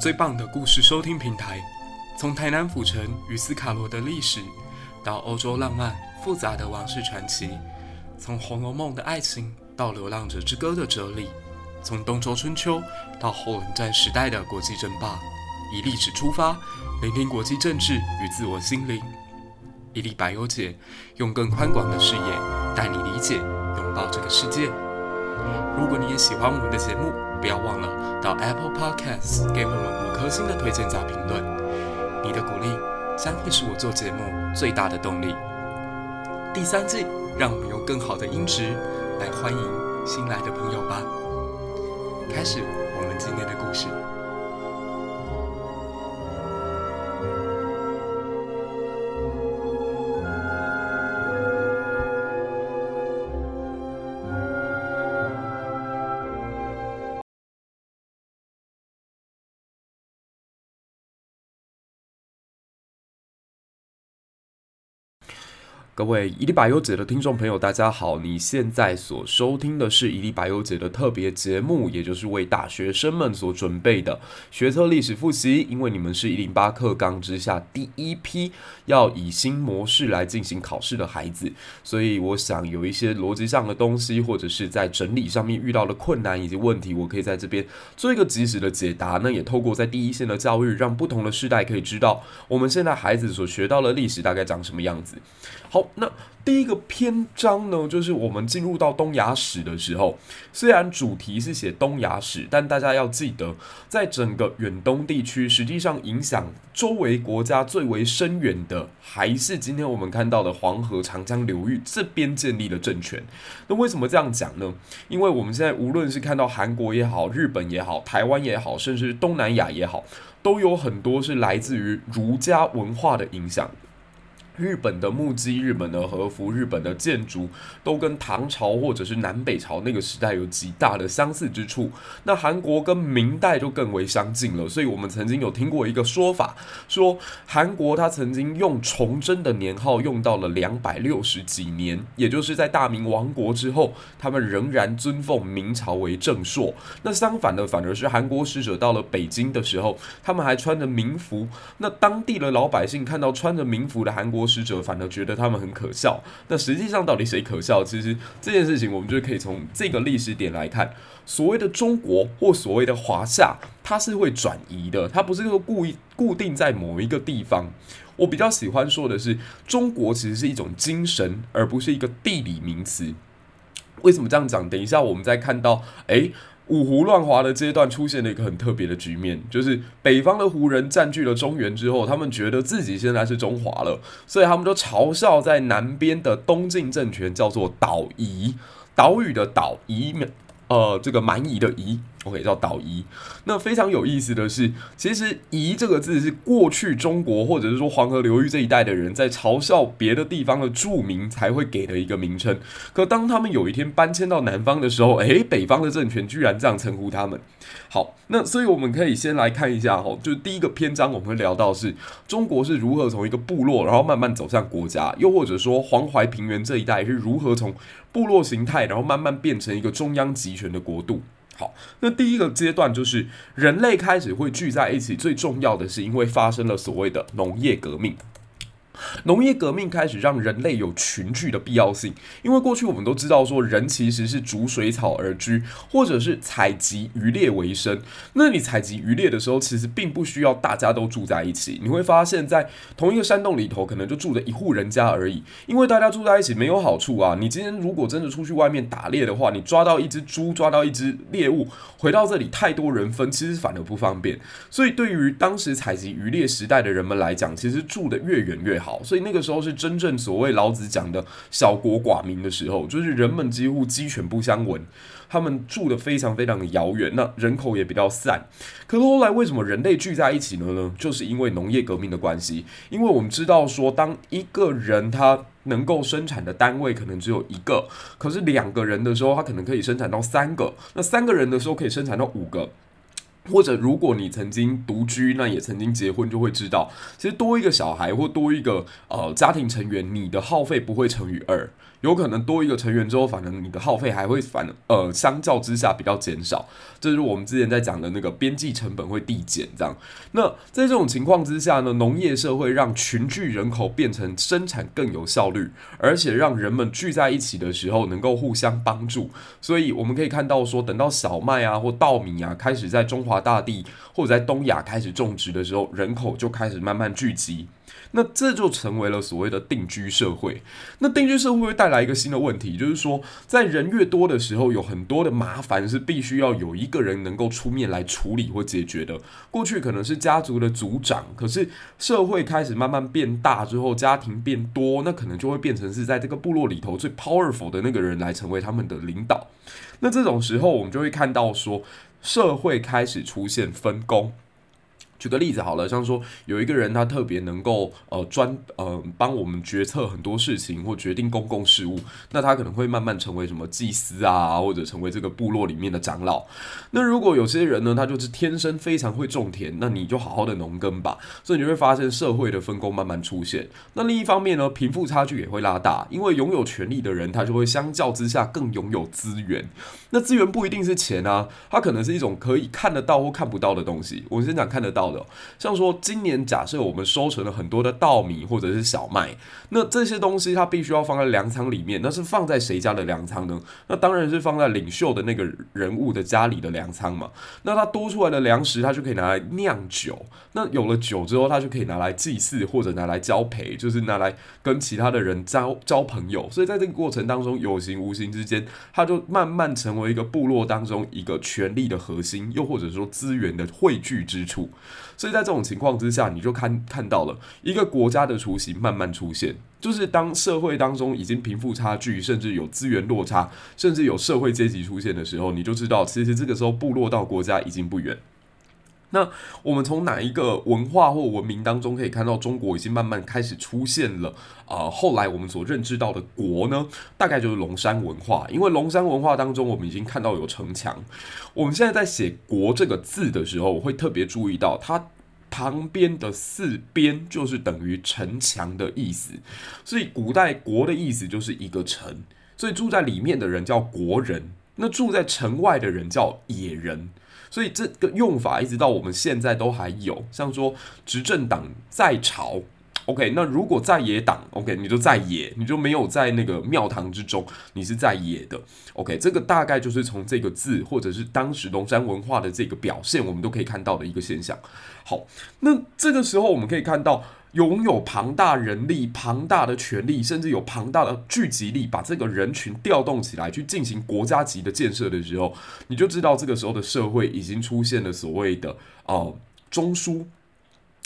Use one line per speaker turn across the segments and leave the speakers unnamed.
最棒的故事收听平台，从台南府城与斯卡罗的历史，到欧洲浪漫复杂的王室传奇，从《红楼梦》的爱情到《流浪者之歌》的哲理，从东周春秋到后冷战时代的国际争霸，以历史出发，聆听国际政治与自我心灵。伊利百优解，用更宽广的视野带你理解、拥抱这个世界。如果你也喜欢我们的节目，不要忘了到 Apple Podcasts 给我们五颗星的推荐加评论。你的鼓励将会是我做节目最大的动力。第三季，让我们用更好的音质来欢迎新来的朋友吧。开始我们今天的故事。各位一历百优姐的听众朋友，大家好！你现在所收听的是一历百优姐的特别节目，也就是为大学生们所准备的学测历史复习。因为你们是一零八课纲之下第一批要以新模式来进行考试的孩子，所以我想有一些逻辑上的东西，或者是在整理上面遇到的困难以及问题，我可以在这边做一个及时的解答。那也透过在第一线的教育，让不同的世代可以知道我们现在孩子所学到的历史大概长什么样子。好。那第一个篇章呢，就是我们进入到东亚史的时候，虽然主题是写东亚史，但大家要记得，在整个远东地区，实际上影响周围国家最为深远的，还是今天我们看到的黄河、长江流域这边建立的政权。那为什么这样讲呢？因为我们现在无论是看到韩国也好、日本也好、台湾也好，甚至东南亚也好，都有很多是来自于儒家文化的影响。日本的木屐、日本的和服、日本的建筑，都跟唐朝或者是南北朝那个时代有极大的相似之处。那韩国跟明代就更为相近了。所以我们曾经有听过一个说法，说韩国它曾经用崇祯的年号用到了两百六十几年，也就是在大明亡国之后，他们仍然尊奉明朝为正朔。那相反的，反而是韩国使者到了北京的时候，他们还穿着民服。那当地的老百姓看到穿着民服的韩国国使者反而觉得他们很可笑。那实际上到底谁可笑？其实这件事情我们就可以从这个历史点来看。所谓的中国或所谓的华夏，它是会转移的，它不是说故意固定在某一个地方。我比较喜欢说的是，中国其实是一种精神，而不是一个地理名词。为什么这样讲？等一下我们再看到，诶。五胡乱华的阶段出现了一个很特别的局面，就是北方的胡人占据了中原之后，他们觉得自己现在是中华了，所以他们就嘲笑在南边的东晋政权叫做岛夷，岛屿的岛夷，呃，这个蛮夷的夷。OK，叫岛夷。那非常有意思的是，其实“夷”这个字是过去中国或者是说黄河流域这一带的人在嘲笑别的地方的住民才会给的一个名称。可当他们有一天搬迁到南方的时候，诶，北方的政权居然这样称呼他们。好，那所以我们可以先来看一下哈，就是第一个篇章我们会聊到是中国是如何从一个部落，然后慢慢走向国家，又或者说黄淮平原这一带是如何从部落形态，然后慢慢变成一个中央集权的国度。好，那第一个阶段就是人类开始会聚在一起，最重要的是因为发生了所谓的农业革命。农业革命开始让人类有群聚的必要性，因为过去我们都知道说人其实是逐水草而居，或者是采集渔猎为生。那你采集渔猎的时候，其实并不需要大家都住在一起。你会发现在同一个山洞里头，可能就住着一户人家而已。因为大家住在一起没有好处啊。你今天如果真的出去外面打猎的话，你抓到一只猪，抓到一只猎物，回到这里太多人分，其实反而不方便。所以对于当时采集渔猎时代的人们来讲，其实住得越远越好。所以那个时候是真正所谓老子讲的小国寡民的时候，就是人们几乎鸡犬不相闻，他们住得非常非常的遥远，那人口也比较散。可是后来为什么人类聚在一起了呢？就是因为农业革命的关系。因为我们知道说，当一个人他能够生产的单位可能只有一个，可是两个人的时候，他可能可以生产到三个；那三个人的时候可以生产到五个。或者如果你曾经独居，那也曾经结婚，就会知道，其实多一个小孩或多一个呃家庭成员，你的耗费不会乘以二。有可能多一个成员之后，反正你的耗费还会反呃相较之下比较减少，这是我们之前在讲的那个边际成本会递减这样。那在这种情况之下呢，农业社会让群聚人口变成生产更有效率，而且让人们聚在一起的时候能够互相帮助。所以我们可以看到说，等到小麦啊或稻米啊开始在中华大地或者在东亚开始种植的时候，人口就开始慢慢聚集。那这就成为了所谓的定居社会。那定居社会会带来一个新的问题，就是说，在人越多的时候，有很多的麻烦是必须要有一个人能够出面来处理或解决的。过去可能是家族的族长，可是社会开始慢慢变大之后，家庭变多，那可能就会变成是在这个部落里头最 powerful 的那个人来成为他们的领导。那这种时候，我们就会看到说，社会开始出现分工。举个例子好了，像说有一个人他特别能够呃专呃帮我们决策很多事情或决定公共事务，那他可能会慢慢成为什么祭司啊，或者成为这个部落里面的长老。那如果有些人呢，他就是天生非常会种田，那你就好好的农耕吧。所以你会发现社会的分工慢慢出现。那另一方面呢，贫富差距也会拉大，因为拥有权力的人他就会相较之下更拥有资源。那资源不一定是钱啊，它可能是一种可以看得到或看不到的东西。我们先讲看得到的。像说今年假设我们收成了很多的稻米或者是小麦，那这些东西它必须要放在粮仓里面，那是放在谁家的粮仓呢？那当然是放在领袖的那个人物的家里的粮仓嘛。那它多出来的粮食，它就可以拿来酿酒。那有了酒之后，它就可以拿来祭祀或者拿来交陪，就是拿来跟其他的人交交朋友。所以在这个过程当中，有形无形之间，它就慢慢成为为一个部落当中一个权力的核心，又或者说资源的汇聚之处。所以在这种情况之下，你就看看到了一个国家的雏形慢慢出现，就是当社会当中已经贫富差距，甚至有资源落差，甚至有社会阶级出现的时候，你就知道，其实这个时候部落到国家已经不远。那我们从哪一个文化或文明当中可以看到中国已经慢慢开始出现了啊、呃？后来我们所认知到的国呢，大概就是龙山文化。因为龙山文化当中，我们已经看到有城墙。我们现在在写“国”这个字的时候，我会特别注意到它旁边的四边就是等于城墙的意思。所以古代“国”的意思就是一个城，所以住在里面的人叫国人，那住在城外的人叫野人。所以这个用法一直到我们现在都还有，像说执政党在朝，OK，那如果在野党，OK，你就在野，你就没有在那个庙堂之中，你是在野的，OK，这个大概就是从这个字或者是当时龙山文化的这个表现，我们都可以看到的一个现象。好，那这个时候我们可以看到。拥有庞大人力、庞大的权力，甚至有庞大的聚集力，把这个人群调动起来去进行国家级的建设的时候，你就知道这个时候的社会已经出现了所谓的呃中枢，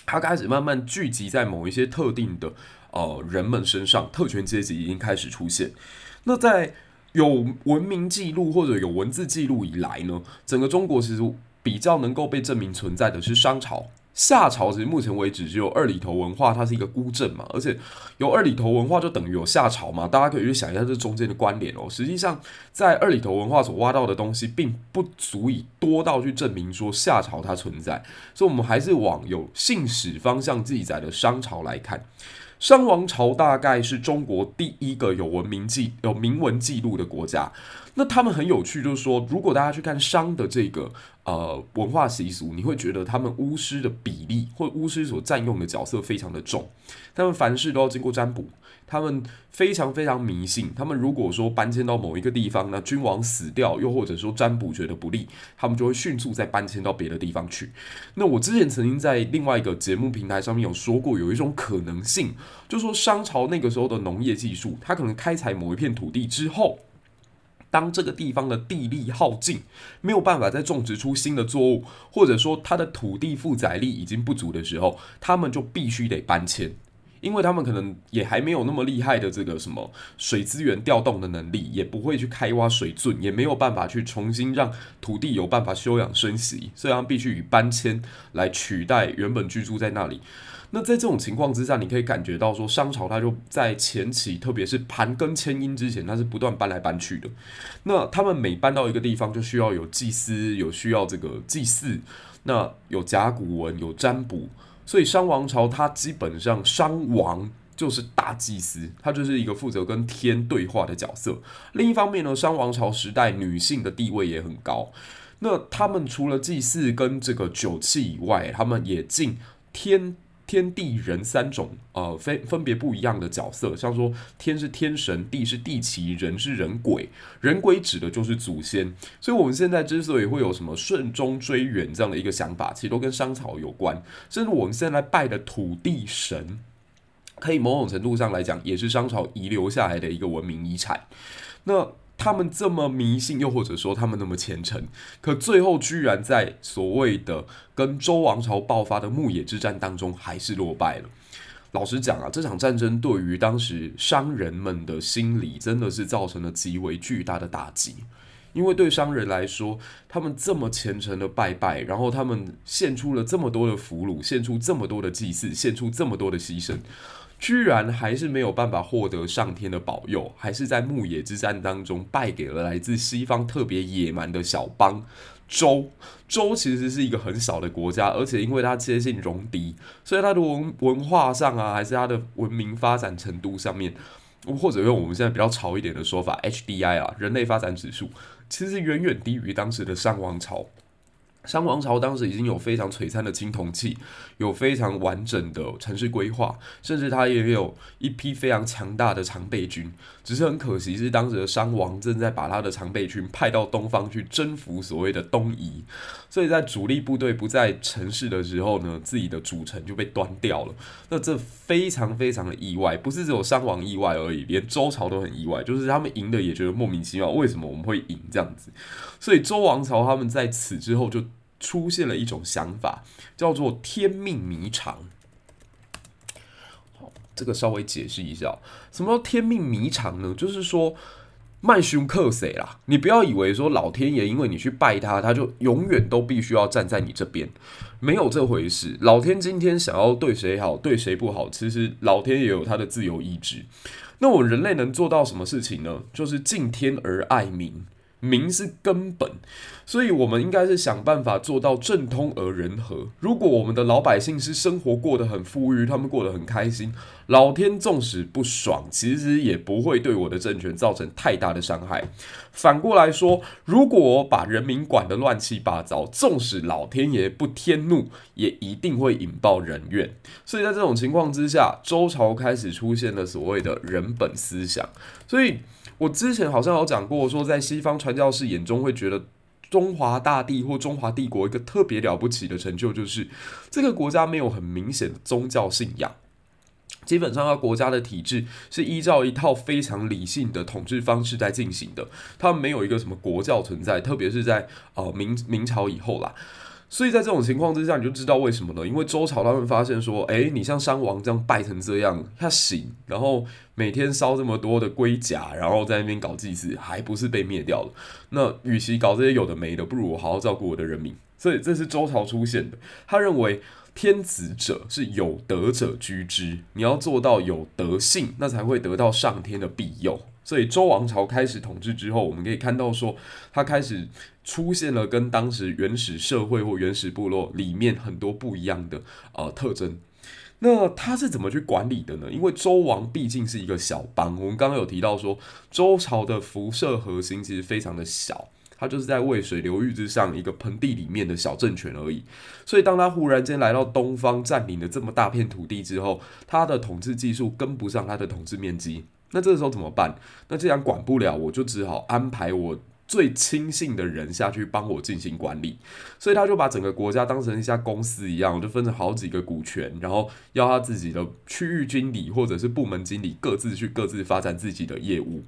它开始慢慢聚集在某一些特定的呃人们身上，特权阶级已经开始出现。那在有文明记录或者有文字记录以来呢，整个中国其实比较能够被证明存在的是商朝。夏朝其实目前为止只有二里头文化，它是一个孤镇嘛，而且有二里头文化就等于有夏朝嘛，大家可以去想一下这中间的关联哦。实际上，在二里头文化所挖到的东西，并不足以多到去证明说夏朝它存在，所以我们还是往有信史方向记载的商朝来看。商王朝大概是中国第一个有文明记、有明文记录的国家。那他们很有趣，就是说，如果大家去看商的这个呃文化习俗，你会觉得他们巫师的比例或巫师所占用的角色非常的重。他们凡事都要经过占卜，他们非常非常迷信。他们如果说搬迁到某一个地方，那君王死掉，又或者说占卜觉得不利，他们就会迅速再搬迁到别的地方去。那我之前曾经在另外一个节目平台上面有说过，有一种可能性。就是说商朝那个时候的农业技术，它可能开采某一片土地之后，当这个地方的地力耗尽，没有办法再种植出新的作物，或者说它的土地负载力已经不足的时候，他们就必须得搬迁，因为他们可能也还没有那么厉害的这个什么水资源调动的能力，也不会去开挖水圳，也没有办法去重新让土地有办法休养生息，所以他们必须以搬迁来取代原本居住在那里。那在这种情况之下，你可以感觉到说，商朝它就在前期，特别是盘庚迁殷之前，它是不断搬来搬去的。那他们每搬到一个地方，就需要有祭司，有需要这个祭祀。那有甲骨文，有占卜，所以商王朝它基本上商王就是大祭司，他就是一个负责跟天对话的角色。另一方面呢，商王朝时代女性的地位也很高。那他们除了祭祀跟这个酒器以外，他们也敬天。天地人三种，呃，分分别不一样的角色，像说天是天神，地是地奇，人是人鬼。人鬼指的就是祖先，所以我们现在之所以会有什么顺中追远这样的一个想法，其实都跟商朝有关。甚至我们现在拜的土地神，可以某种程度上来讲，也是商朝遗留下来的一个文明遗产。那他们这么迷信，又或者说他们那么虔诚，可最后居然在所谓的跟周王朝爆发的牧野之战当中，还是落败了。老实讲啊，这场战争对于当时商人们的心理真的是造成了极为巨大的打击，因为对商人来说，他们这么虔诚的拜拜，然后他们献出了这么多的俘虏，献出这么多的祭祀，献出这么多的牺牲。居然还是没有办法获得上天的保佑，还是在牧野之战当中败给了来自西方特别野蛮的小邦周。周其实是一个很小的国家，而且因为它接近戎狄，所以它的文文化上啊，还是它的文明发展程度上面，或者用我们现在比较潮一点的说法，HDI 啊，人类发展指数，其实远远低于当时的商王朝。商王朝当时已经有非常璀璨的青铜器，有非常完整的城市规划，甚至他也有一批非常强大的常备军。只是很可惜，是当时的商王正在把他的常备军派到东方去征服所谓的东夷，所以在主力部队不在城市的时候呢，自己的主城就被端掉了。那这非常非常的意外，不是只有商王意外而已，连周朝都很意外，就是他们赢的也觉得莫名其妙，为什么我们会赢这样子？所以周王朝他们在此之后就出现了一种想法，叫做天命谜常。这个稍微解释一下，什么叫天命迷常呢？就是说，卖凶克谁啦？你不要以为说老天爷因为你去拜他，他就永远都必须要站在你这边，没有这回事。老天今天想要对谁好，对谁不好，其实老天也有他的自由意志。那我们人类能做到什么事情呢？就是敬天而爱民。民是根本，所以我们应该是想办法做到政通而人和。如果我们的老百姓是生活过得很富裕，他们过得很开心，老天纵使不爽，其实也不会对我的政权造成太大的伤害。反过来说，如果我把人民管得乱七八糟，纵使老天爷不天怒，也一定会引爆人怨。所以在这种情况之下，周朝开始出现了所谓的人本思想，所以。我之前好像有讲过，说在西方传教士眼中会觉得中华大地或中华帝国一个特别了不起的成就，就是这个国家没有很明显的宗教信仰，基本上他国家的体制是依照一套非常理性的统治方式在进行的，它没有一个什么国教存在，特别是在呃明明朝以后啦。所以在这种情况之下，你就知道为什么了。因为周朝他们发现说，诶，你像商王这样败成这样，他行，然后每天烧这么多的龟甲，然后在那边搞祭祀，还不是被灭掉了？那与其搞这些有的没的，不如我好好照顾我的人民。所以这是周朝出现的。他认为天子者是有德者居之，你要做到有德性，那才会得到上天的庇佑。所以周王朝开始统治之后，我们可以看到说，他开始出现了跟当时原始社会或原始部落里面很多不一样的呃特征。那他是怎么去管理的呢？因为周王毕竟是一个小邦，我们刚刚有提到说，周朝的辐射核心其实非常的小，它就是在渭水流域之上一个盆地里面的小政权而已。所以当他忽然间来到东方，占领了这么大片土地之后，他的统治技术跟不上他的统治面积。那这个时候怎么办？那既然管不了，我就只好安排我最亲信的人下去帮我进行管理。所以他就把整个国家当成一家公司一样，就分成好几个股权，然后要他自己的区域经理或者是部门经理各自去各自发展自己的业务。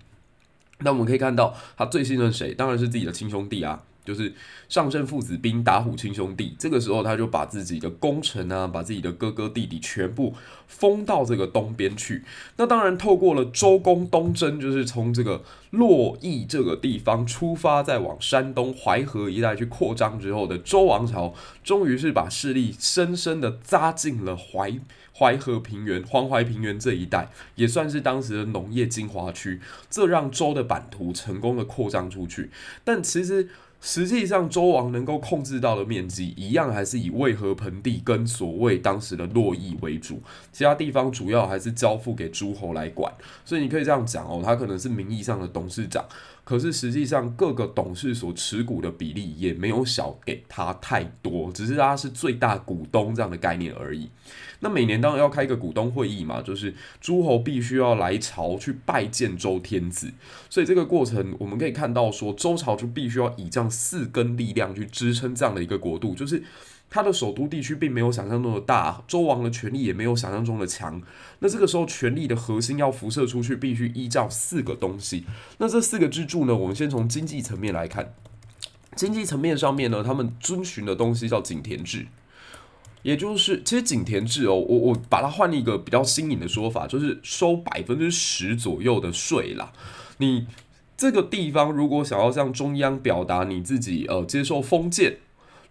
那我们可以看到，他最信任谁？当然是自己的亲兄弟啊。就是上阵父子兵，打虎亲兄弟。这个时候，他就把自己的功臣啊，把自己的哥哥弟弟全部封到这个东边去。那当然，透过了周公东征，就是从这个洛邑这个地方出发，再往山东淮河一带去扩张之后的周王朝，终于是把势力深深的扎进了淮淮河平原、黄淮平原这一带，也算是当时的农业精华区。这让周的版图成功的扩张出去。但其实。实际上周王能够控制到的面积，一样还是以渭河盆地跟所谓当时的洛邑为主，其他地方主要还是交付给诸侯来管。所以你可以这样讲哦，他可能是名义上的董事长。可是实际上，各个董事所持股的比例也没有小给他太多，只是他是最大股东这样的概念而已。那每年当然要开一个股东会议嘛，就是诸侯必须要来朝去拜见周天子，所以这个过程我们可以看到说，周朝就必须要以这样四根力量去支撑这样的一个国度，就是。他的首都地区并没有想象中的大，周王的权力也没有想象中的强。那这个时候，权力的核心要辐射出去，必须依照四个东西。那这四个支柱呢？我们先从经济层面来看。经济层面上面呢，他们遵循的东西叫井田制，也就是其实井田制哦，我我把它换一个比较新颖的说法，就是收百分之十左右的税啦。你这个地方如果想要向中央表达你自己呃接受封建。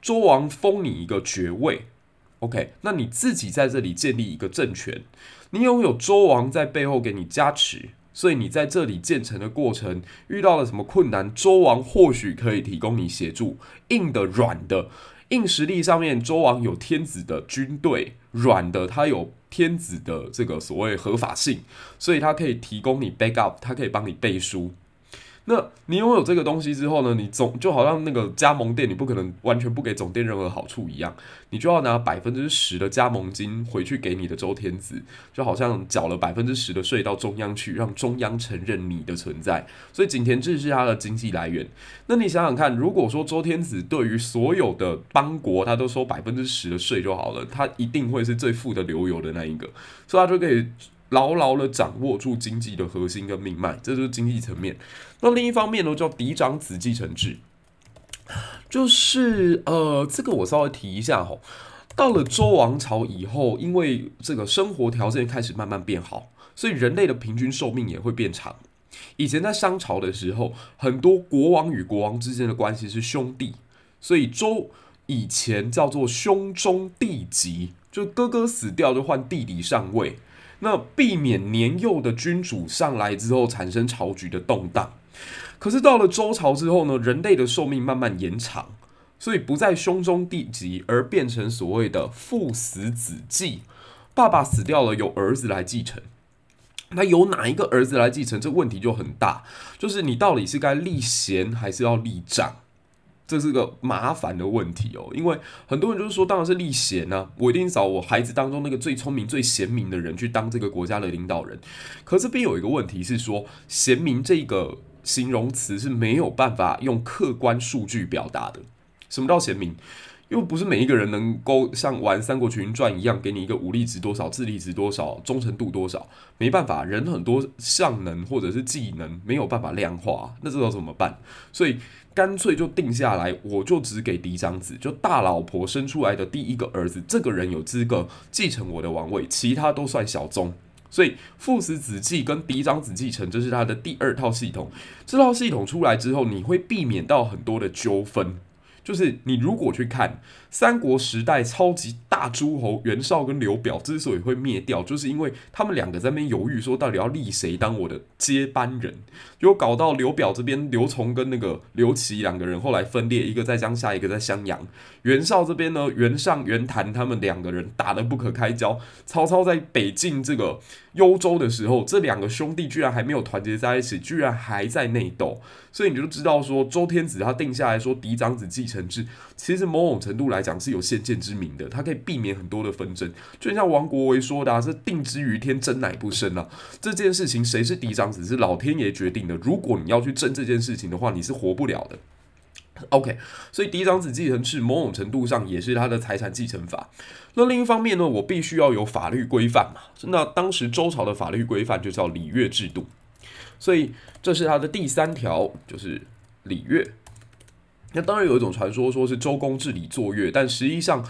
周王封你一个爵位，OK，那你自己在这里建立一个政权，你拥有周王在背后给你加持，所以你在这里建成的过程遇到了什么困难，周王或许可以提供你协助。硬的、软的，硬实力上面，周王有天子的军队；软的，他有天子的这个所谓合法性，所以他可以提供你 backup，他可以帮你背书。那你拥有这个东西之后呢？你总就好像那个加盟店，你不可能完全不给总店任何好处一样，你就要拿百分之十的加盟金回去给你的周天子，就好像缴了百分之十的税到中央去，让中央承认你的存在。所以井田制是他的经济来源。那你想想看，如果说周天子对于所有的邦国他都收百分之十的税就好了，他一定会是最富的流油的那一个，所以他就可以。牢牢的掌握住经济的核心跟命脉，这就是经济层面。那另一方面呢，叫嫡长子继承制，就是呃，这个我稍微提一下吼。到了周王朝以后，因为这个生活条件开始慢慢变好，所以人类的平均寿命也会变长。以前在商朝的时候，很多国王与国王之间的关系是兄弟，所以周以前叫做兄终弟及，就哥哥死掉就换弟弟上位。那避免年幼的君主上来之后产生朝局的动荡，可是到了周朝之后呢，人类的寿命慢慢延长，所以不再兄终弟及，而变成所谓的父死子继，爸爸死掉了，由儿子来继承。那由哪一个儿子来继承？这问题就很大，就是你到底是该立贤还是要立长？这是个麻烦的问题哦，因为很多人就是说，当然是立贤啊，我一定找我孩子当中那个最聪明、最贤明的人去当这个国家的领导人。可这边有一个问题是说，贤明这个形容词是没有办法用客观数据表达的。什么叫贤明？又不是每一个人能够像玩《三国群英传》一样，给你一个武力值多少、智力值多少、忠诚度多少，没办法，人很多项能或者是技能没有办法量化，那这要怎么办？所以干脆就定下来，我就只给嫡长子，就大老婆生出来的第一个儿子，这个人有资格继承我的王位，其他都算小宗。所以父死子继跟嫡长子继承，这是他的第二套系统。这套系统出来之后，你会避免到很多的纠纷。就是你如果去看三国时代超级大诸侯袁绍跟刘表之所以会灭掉，就是因为他们两个在那边犹豫，说到底要立谁当我的接班人，就搞到刘表这边刘琮跟那个刘琦两个人后来分裂，一个在江夏，一个在襄阳。袁绍这边呢，袁尚、袁谭他们两个人打得不可开交。曹操在北进这个幽州的时候，这两个兄弟居然还没有团结在一起，居然还在内斗。所以你就知道说，周天子他定下来说嫡长子继承制，其实某种程度来讲是有先见之明的，它可以避免很多的纷争。就像王国维说的啊，是定之于天，真乃不生啊。这件事情谁是嫡长子是老天爷决定的。如果你要去争这件事情的话，你是活不了的。OK，所以嫡长子继承制某种程度上也是他的财产继承法。那另一方面呢，我必须要有法律规范嘛。那当时周朝的法律规范就叫礼乐制度。所以这是他的第三条，就是礼乐。那当然有一种传说说是周公治理坐月，但实际上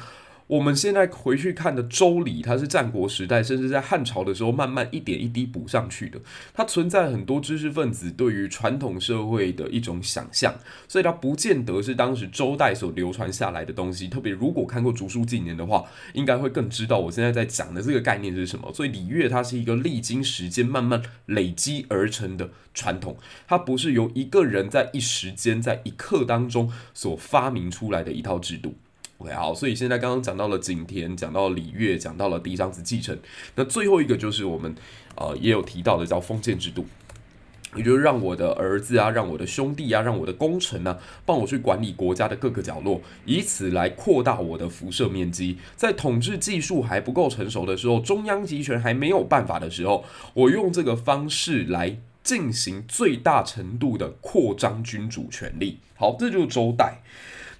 我们现在回去看的《周礼》，它是战国时代，甚至在汉朝的时候，慢慢一点一滴补上去的。它存在很多知识分子对于传统社会的一种想象，所以它不见得是当时周代所流传下来的东西。特别如果看过《竹书纪年》的话，应该会更知道我现在在讲的这个概念是什么。所以礼乐它是一个历经时间慢慢累积而成的传统，它不是由一个人在一时间在一刻当中所发明出来的一套制度。OK，好，所以现在刚刚讲到了景田，讲到了礼乐，讲到了嫡长子继承，那最后一个就是我们呃也有提到的叫封建制度，也就是让我的儿子啊，让我的兄弟啊，让我的功臣啊，帮我去管理国家的各个角落，以此来扩大我的辐射面积。在统治技术还不够成熟的时候，中央集权还没有办法的时候，我用这个方式来进行最大程度的扩张君主权力。好，这就是周代。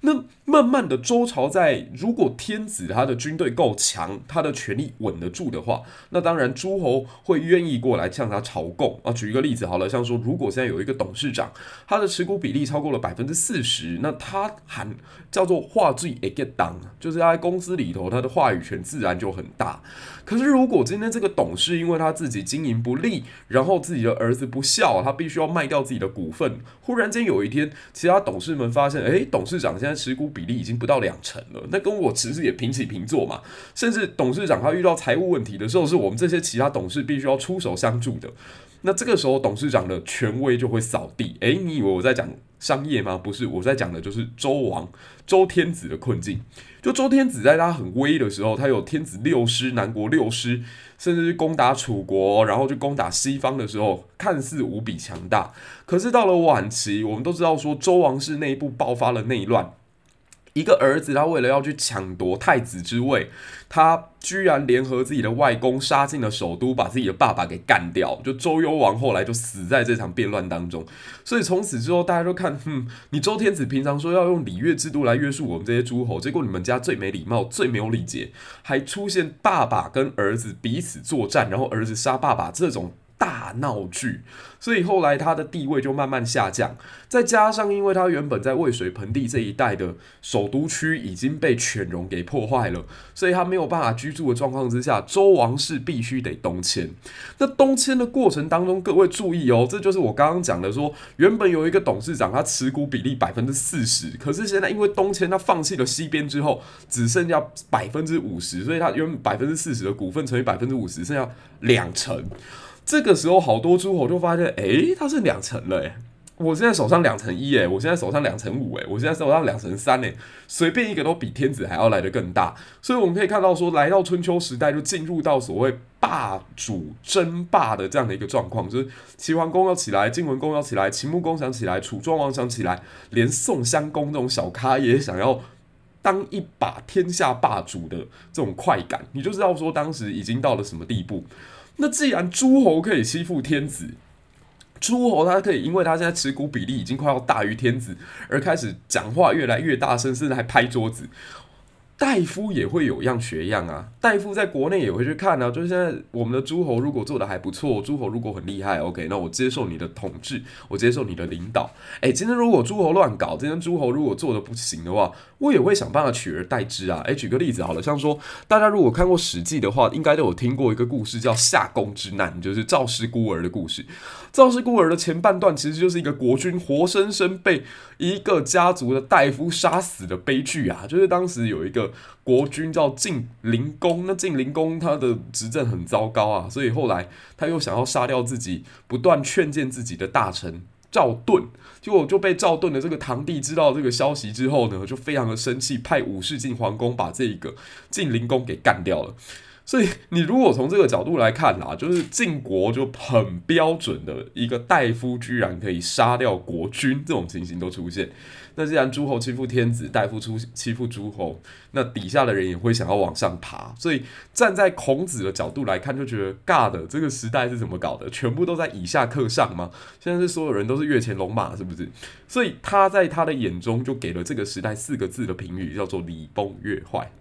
那慢慢的，周朝在如果天子他的军队够强，他的权力稳得住的话，那当然诸侯会愿意过来向他朝贡啊。举一个例子好了，像说如果现在有一个董事长，他的持股比例超过了百分之四十，那他喊叫做话最会结重，就是他在公司里头他的话语权自然就很大。可是如果今天这个董事因为他自己经营不力，然后自己的儿子不孝，他必须要卖掉自己的股份，忽然间有一天，其他董事们发现，诶，董事长现在持股比例已经不到两成了，那跟我其实也平起平坐嘛。甚至董事长他遇到财务问题的时候，是我们这些其他董事必须要出手相助的。那这个时候董事长的权威就会扫地。诶，你以为我在讲商业吗？不是，我在讲的就是周王周天子的困境。就周天子在他很威的时候，他有天子六师、南国六师，甚至是攻打楚国，然后去攻打西方的时候，看似无比强大。可是到了晚期，我们都知道说周王室内部爆发了内乱。一个儿子，他为了要去抢夺太子之位，他居然联合自己的外公杀进了首都，把自己的爸爸给干掉。就周幽王后来就死在这场变乱当中。所以从此之后，大家都看，哼，你周天子平常说要用礼乐制度来约束我们这些诸侯，结果你们家最没礼貌、最没有礼节，还出现爸爸跟儿子彼此作战，然后儿子杀爸爸这种。大闹剧，所以后来他的地位就慢慢下降。再加上，因为他原本在渭水盆地这一带的首都区已经被犬戎给破坏了，所以他没有办法居住的状况之下，周王室必须得东迁。那东迁的过程当中，各位注意哦，这就是我刚刚讲的说，原本有一个董事长，他持股比例百分之四十，可是现在因为东迁，他放弃了西边之后，只剩下百分之五十，所以他原本百分之四十的股份乘以百分之五十，剩下两成。这个时候，好多诸侯就发现，哎，他是两层了，哎，我现在手上两层一，哎，我现在手上两层五，哎，我现在手上两层三，哎，随便一个都比天子还要来得更大。所以我们可以看到，说来到春秋时代，就进入到所谓霸主争霸的这样的一个状况，就是齐桓公要起来，晋文公要起来，秦穆公想起来，楚庄王想起来，连宋襄公这种小咖也想要当一把天下霸主的这种快感，你就知道说当时已经到了什么地步。那既然诸侯可以欺负天子，诸侯他可以，因为他现在持股比例已经快要大于天子，而开始讲话越来越大声，甚至还拍桌子。大夫也会有样学样啊，大夫在国内也会去看啊。就是现在我们的诸侯如果做的还不错，诸侯如果很厉害，OK，那我接受你的统治，我接受你的领导。诶，今天如果诸侯乱搞，今天诸侯如果做的不行的话，我也会想办法取而代之啊。诶，举个例子好了，像说大家如果看过《史记》的话，应该都有听过一个故事，叫夏宫之难，就是赵氏孤儿的故事。赵氏孤儿的前半段其实就是一个国君活生生被一个家族的大夫杀死的悲剧啊，就是当时有一个。国君叫晋灵公，那晋灵公他的执政很糟糕啊，所以后来他又想要杀掉自己不断劝谏自己的大臣赵盾，结果就被赵盾的这个堂弟知道这个消息之后呢，就非常的生气，派武士进皇宫把这一个晋灵公给干掉了。所以你如果从这个角度来看啊，就是晋国就很标准的一个大夫居然可以杀掉国君这种情形都出现。那既然诸侯欺负天子，大夫出欺负诸侯，那底下的人也会想要往上爬。所以站在孔子的角度来看，就觉得尬的这个时代是怎么搞的？全部都在以下克上吗？现在是所有人都是跃前龙马，是不是？所以他在他的眼中就给了这个时代四个字的评语，叫做礼崩乐坏。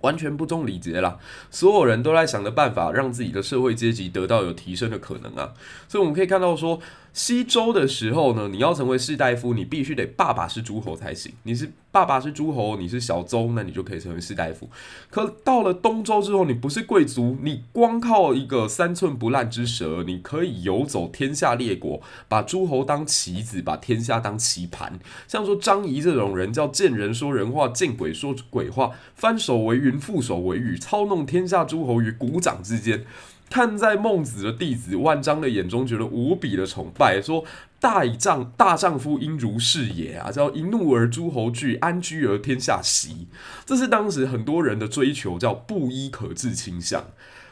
完全不重礼节啦，所有人都在想着办法让自己的社会阶级得到有提升的可能啊，所以我们可以看到说，西周的时候呢，你要成为士大夫，你必须得爸爸是诸侯才行。你是爸爸是诸侯，你是小宗，那你就可以成为士大夫。可到了东周之后，你不是贵族，你光靠一个三寸不烂之舌，你可以游走天下列国，把诸侯当棋子，把天下当棋盘。像说张仪这种人，叫见人说人话，见鬼说鬼话，翻手为云，覆手为雨，操弄天下诸侯于股掌之间。看在孟子的弟子万章的眼中，觉得无比的崇拜，说大丈大丈夫应如是也啊，叫一怒而诸侯惧，安居而天下息。这是当时很多人的追求，叫布衣可治倾向。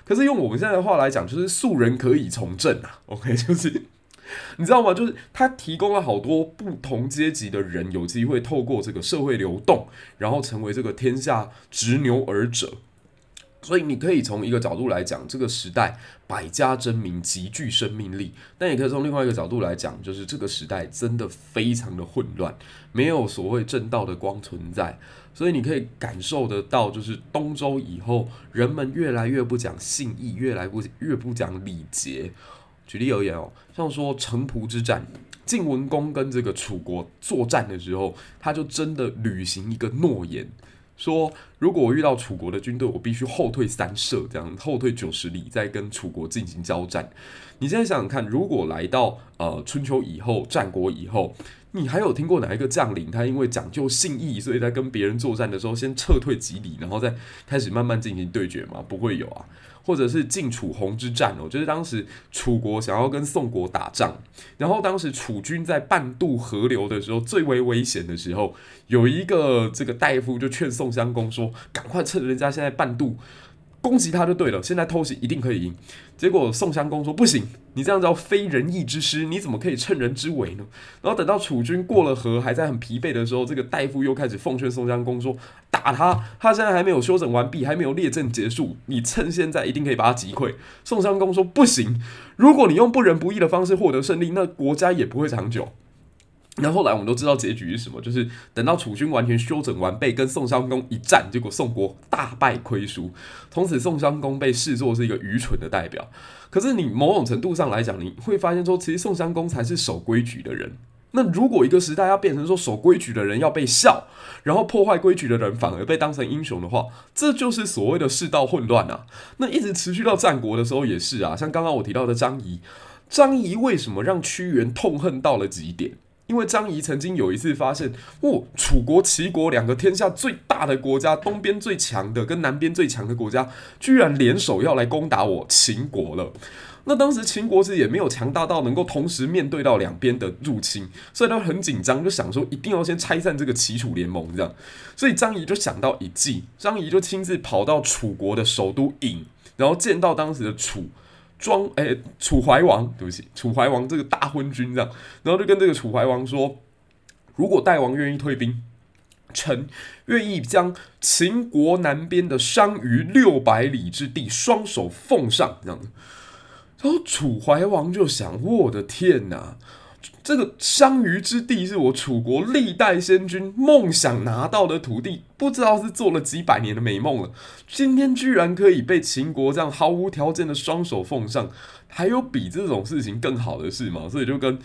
可是用我们现在的话来讲，就是素人可以从政啊。OK，就是你知道吗？就是他提供了好多不同阶级的人有机会透过这个社会流动，然后成为这个天下执牛耳者。所以你可以从一个角度来讲，这个时代百家争鸣，极具生命力；但也可以从另外一个角度来讲，就是这个时代真的非常的混乱，没有所谓正道的光存在。所以你可以感受得到，就是东周以后，人们越来越不讲信义，越来不越不讲礼节。举例而言哦，像说城濮之战，晋文公跟这个楚国作战的时候，他就真的履行一个诺言。说，如果我遇到楚国的军队，我必须后退三舍，这样后退九十里，再跟楚国进行交战。你现在想想看，如果来到呃春秋以后、战国以后，你还有听过哪一个将领，他因为讲究信义，所以在跟别人作战的时候先撤退几里，然后再开始慢慢进行对决吗？不会有啊。或者是晋楚閎之战哦，就是当时楚国想要跟宋国打仗，然后当时楚军在半渡河流的时候最为危险的时候，有一个这个大夫就劝宋襄公说：“赶快趁人家现在半渡。”攻击他就对了，现在偷袭一定可以赢。结果宋襄公说不行，你这样叫非仁义之师，你怎么可以趁人之危呢？然后等到楚军过了河，还在很疲惫的时候，这个大夫又开始奉劝宋襄公说：打他，他现在还没有休整完毕，还没有列阵结束，你趁现在一定可以把他击溃。宋襄公说不行，如果你用不仁不义的方式获得胜利，那国家也不会长久。那后来我们都知道结局是什么，就是等到楚军完全休整完备，跟宋襄公一战，结果宋国大败亏输，从此宋襄公被视作是一个愚蠢的代表。可是你某种程度上来讲，你会发现说，其实宋襄公才是守规矩的人。那如果一个时代要变成说守规矩的人要被笑，然后破坏规矩的人反而被当成英雄的话，这就是所谓的世道混乱啊。那一直持续到战国的时候也是啊，像刚刚我提到的张仪，张仪为什么让屈原痛恨到了极点？因为张仪曾经有一次发现，哦，楚国、齐国两个天下最大的国家，东边最强的跟南边最强的国家，居然联手要来攻打我秦国了。那当时秦国其实也没有强大到能够同时面对到两边的入侵，所以他很紧张，就想说一定要先拆散这个齐楚联盟，这样。所以张仪就想到一计，张仪就亲自跑到楚国的首都郢，然后见到当时的楚。庄哎，楚怀王，对不起，楚怀王这个大昏君这样，然后就跟这个楚怀王说，如果大王愿意退兵，臣愿意将秦国南边的商于六百里之地双手奉上，这样。然后楚怀王就想，我的天哪！这个商于之地是我楚国历代先君梦想拿到的土地，不知道是做了几百年的美梦了。今天居然可以被秦国这样毫无条件的双手奉上，还有比这种事情更好的事吗？所以就跟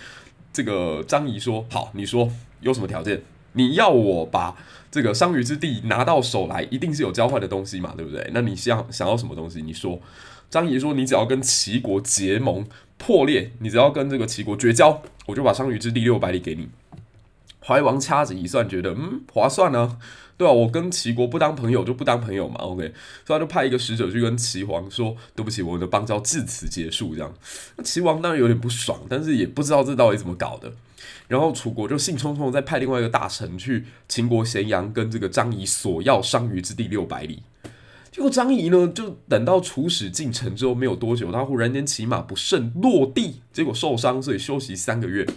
这个张仪说：“好，你说有什么条件？你要我把这个商于之地拿到手来，一定是有交换的东西嘛，对不对？那你想想要什么东西？你说。”张仪说：“你只要跟齐国结盟破裂，你只要跟这个齐国绝交，我就把商于之地六百里给你。”怀王掐指一算，觉得嗯划算呢、啊，对、啊？我跟齐国不当朋友就不当朋友嘛，OK，所以他就派一个使者去跟齐王说：“对不起，我的邦交至此结束。”这样，那齐王当然有点不爽，但是也不知道这到底怎么搞的。然后楚国就兴冲冲再派另外一个大臣去秦国咸阳，跟这个张仪索要商于之地六百里。结果张仪呢，就等到楚使进城之后没有多久，他忽然间骑马不慎落地，结果受伤，所以休息三个月。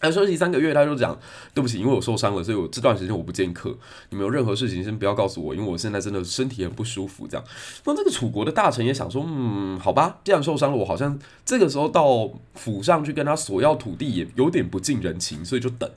他休息三个月，他就讲：“对不起，因为我受伤了，所以我这段时间我不见客。你们有任何事情先不要告诉我，因为我现在真的身体很不舒服。”这样，那这个楚国的大臣也想说：“嗯，好吧，既然受伤了，我好像这个时候到府上去跟他索要土地也有点不近人情，所以就等。”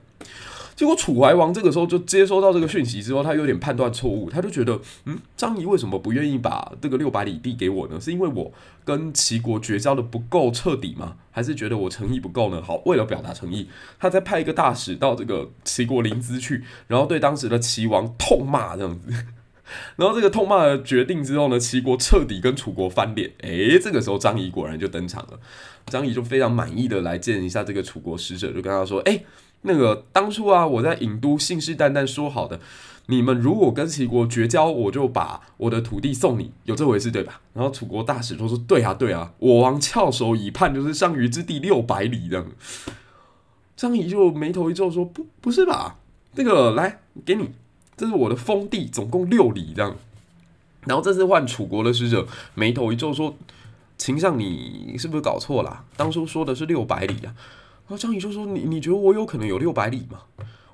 结果楚怀王这个时候就接收到这个讯息之后，他有点判断错误，他就觉得，嗯，张仪为什么不愿意把这个六百里地给我呢？是因为我跟齐国绝交的不够彻底吗？还是觉得我诚意不够呢？好，为了表达诚意，他再派一个大使到这个齐国临淄去，然后对当时的齐王痛骂这样子。然后这个痛骂的决定之后呢，齐国彻底跟楚国翻脸。诶，这个时候张仪果然就登场了。张仪就非常满意的来见一下这个楚国使者，就跟他说：“诶，那个当初啊，我在郢都信誓旦旦说好的，你们如果跟齐国绝交，我就把我的土地送你，有这回事对吧？”然后楚国大使就说：“对啊，对啊，我王翘首以盼，就是上虞之地六百里这样。”张仪就眉头一皱说：“不，不是吧？这个来给你。”这是我的封地，总共六里这样。然后这次换楚国的使者眉头一皱，说：“秦相，你是不是搞错了？当初说的是六百里啊。”然后张仪就说：“你你觉得我有可能有六百里吗？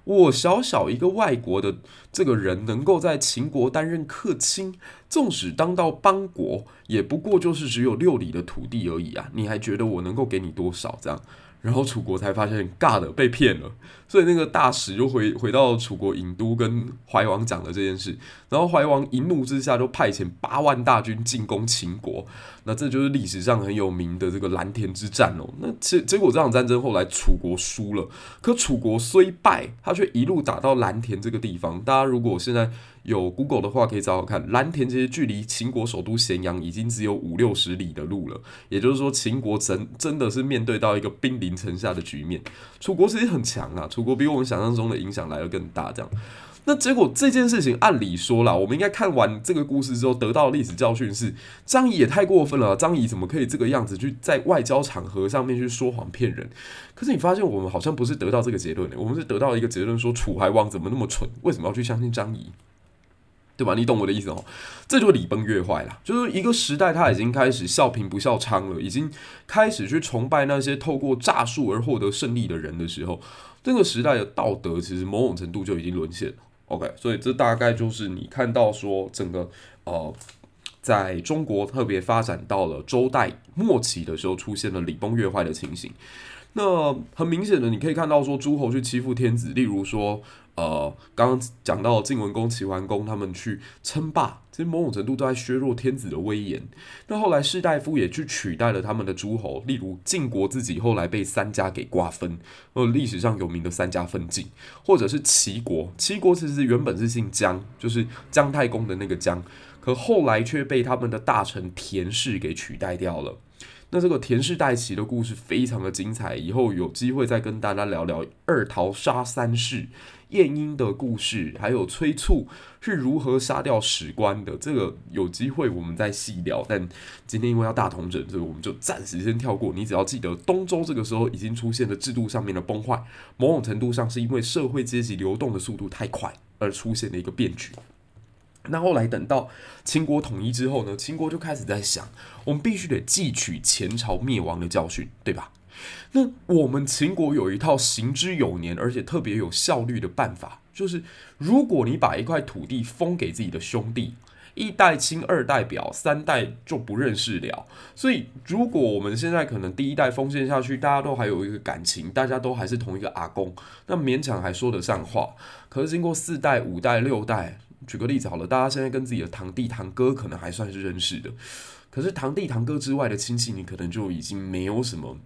我小小一个外国的这个人，能够在秦国担任客卿，纵使当到邦国，也不过就是只有六里的土地而已啊！你还觉得我能够给你多少？这样？”然后楚国才发现尬的被骗了，所以那个大使就回回到楚国郢都，跟怀王讲了这件事。然后怀王一怒之下就派遣八万大军进攻秦国。那这就是历史上很有名的这个蓝田之战哦。那结结果这场战争后来楚国输了，可楚国虽败，他却一路打到蓝田这个地方。大家如果现在有 Google 的话，可以找找看，蓝田其实距离秦国首都咸阳已经只有五六十里的路了。也就是说，秦国真真的是面对到一个兵临城下的局面。楚国其实很强啊，楚国比我们想象中的影响来得更大。这样，那结果这件事情，按理说啦，我们应该看完这个故事之后，得到历史教训是：张仪也太过分了。张仪怎么可以这个样子去在外交场合上面去说谎骗人？可是你发现，我们好像不是得到这个结论的，我们是得到一个结论，说楚怀王怎么那么蠢？为什么要去相信张仪？对吧？你懂我的意思哦，这就礼崩乐坏了。就是一个时代，他已经开始笑贫不笑娼了，已经开始去崇拜那些透过诈术而获得胜利的人的时候，这个时代的道德其实某种程度就已经沦陷了。OK，所以这大概就是你看到说整个呃，在中国特别发展到了周代末期的时候，出现了礼崩乐坏的情形。那很明显的，你可以看到说诸侯去欺负天子，例如说。呃，刚刚讲到晋文公、齐桓公他们去称霸，其实某种程度都在削弱天子的威严。那后来士大夫也去取代了他们的诸侯，例如晋国自己后来被三家给瓜分，呃，历史上有名的三家分晋，或者是齐国，齐国其实原本是姓姜，就是姜太公的那个姜，可后来却被他们的大臣田氏给取代掉了。那这个田氏代齐的故事非常的精彩，以后有机会再跟大家聊聊二桃杀三士。晏婴的故事，还有崔促是如何杀掉史官的，这个有机会我们再细聊。但今天因为要大同整，所以我们就暂时先跳过。你只要记得，东周这个时候已经出现了制度上面的崩坏，某种程度上是因为社会阶级流动的速度太快而出现的一个变局。那后来等到秦国统一之后呢，秦国就开始在想，我们必须得汲取前朝灭亡的教训，对吧？那我们秦国有一套行之有年，而且特别有效率的办法，就是如果你把一块土地封给自己的兄弟，一代亲，二代表，三代就不认识了。所以，如果我们现在可能第一代封建下去，大家都还有一个感情，大家都还是同一个阿公，那勉强还说得上话。可是经过四代、五代、六代，举个例子好了，大家现在跟自己的堂弟、堂哥可能还算是认识的，可是堂弟、堂哥之外的亲戚，你可能就已经没有什么。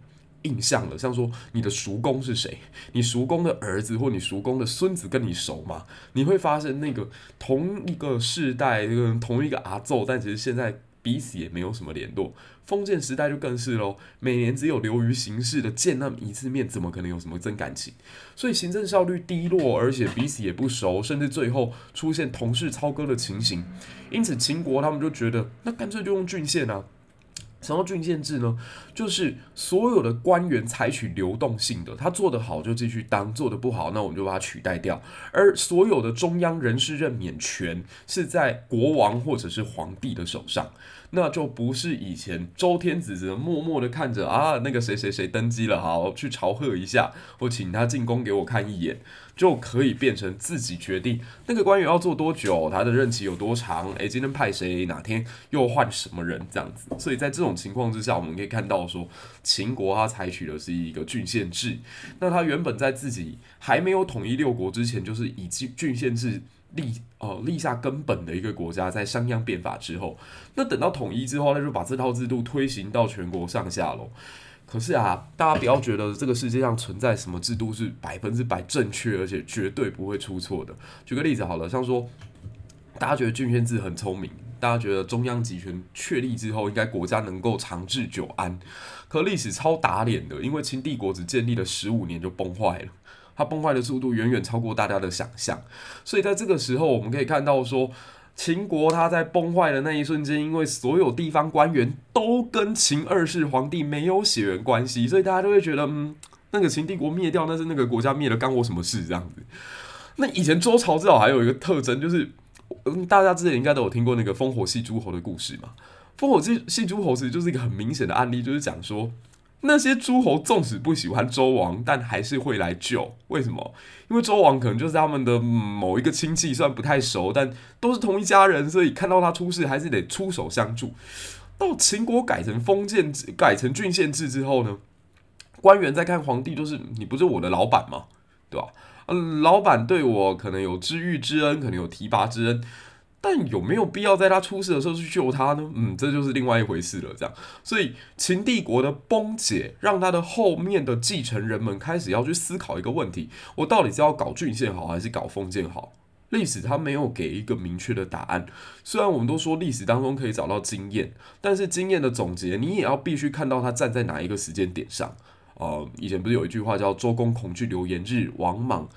印象了，像说你的叔公是谁？你叔公的儿子或你叔公的孙子跟你熟吗？你会发现那个同一个世代，跟同一个阿奏，但其实现在彼此也没有什么联络。封建时代就更是喽，每年只有流于形式的见那么一次面，怎么可能有什么真感情？所以行政效率低落，而且彼此也不熟，甚至最后出现同室操戈的情形。因此秦国他们就觉得，那干脆就用郡县啊。什么郡县制呢？就是所有的官员采取流动性的，他做得好就继续当，做得不好，那我们就把他取代掉。而所有的中央人事任免权是在国王或者是皇帝的手上，那就不是以前周天子只能默默的看着啊，那个谁谁谁登基了，好去朝贺一下，或请他进宫给我看一眼。就可以变成自己决定那个官员要做多久，他的任期有多长，诶，今天派谁，哪天又换什么人这样子。所以在这种情况之下，我们可以看到说，秦国他采取的是一个郡县制。那他原本在自己还没有统一六国之前，就是以郡郡县制。立呃立下根本的一个国家，在商鞅变法之后，那等到统一之后，那就把这套制度推行到全国上下喽。可是啊，大家不要觉得这个世界上存在什么制度是百分之百正确，而且绝对不会出错的。举个例子好了，像说大家觉得郡县制很聪明，大家觉得中央集权确立之后，应该国家能够长治久安。可历史超打脸的，因为秦帝国只建立了十五年就崩坏了。它崩坏的速度远远超过大家的想象，所以在这个时候，我们可以看到说，秦国它在崩坏的那一瞬间，因为所有地方官员都跟秦二世皇帝没有血缘关系，所以大家都会觉得，嗯，那个秦帝国灭掉，那是那个国家灭了，干我什么事？这样子。那以前周朝至少还有一个特征，就是，嗯，大家之前应该都有听过那个烽火戏诸侯的故事嘛。烽火戏戏诸侯其实就是一个很明显的案例，就是讲说。那些诸侯纵使不喜欢周王，但还是会来救。为什么？因为周王可能就是他们的某一个亲戚，虽然不太熟，但都是同一家人，所以看到他出事，还是得出手相助。到秦国改成封建制、改成郡县制之后呢，官员在看皇帝，就是你不是我的老板吗？对吧？嗯，老板对我可能有知遇之恩，可能有提拔之恩。但有没有必要在他出事的时候去救他呢？嗯，这就是另外一回事了。这样，所以秦帝国的崩解，让他的后面的继承人们开始要去思考一个问题：我到底是要搞郡县好，还是搞封建好？历史它没有给一个明确的答案。虽然我们都说历史当中可以找到经验，但是经验的总结，你也要必须看到它站在哪一个时间点上。呃，以前不是有一句话叫“周公恐惧流言日，王莽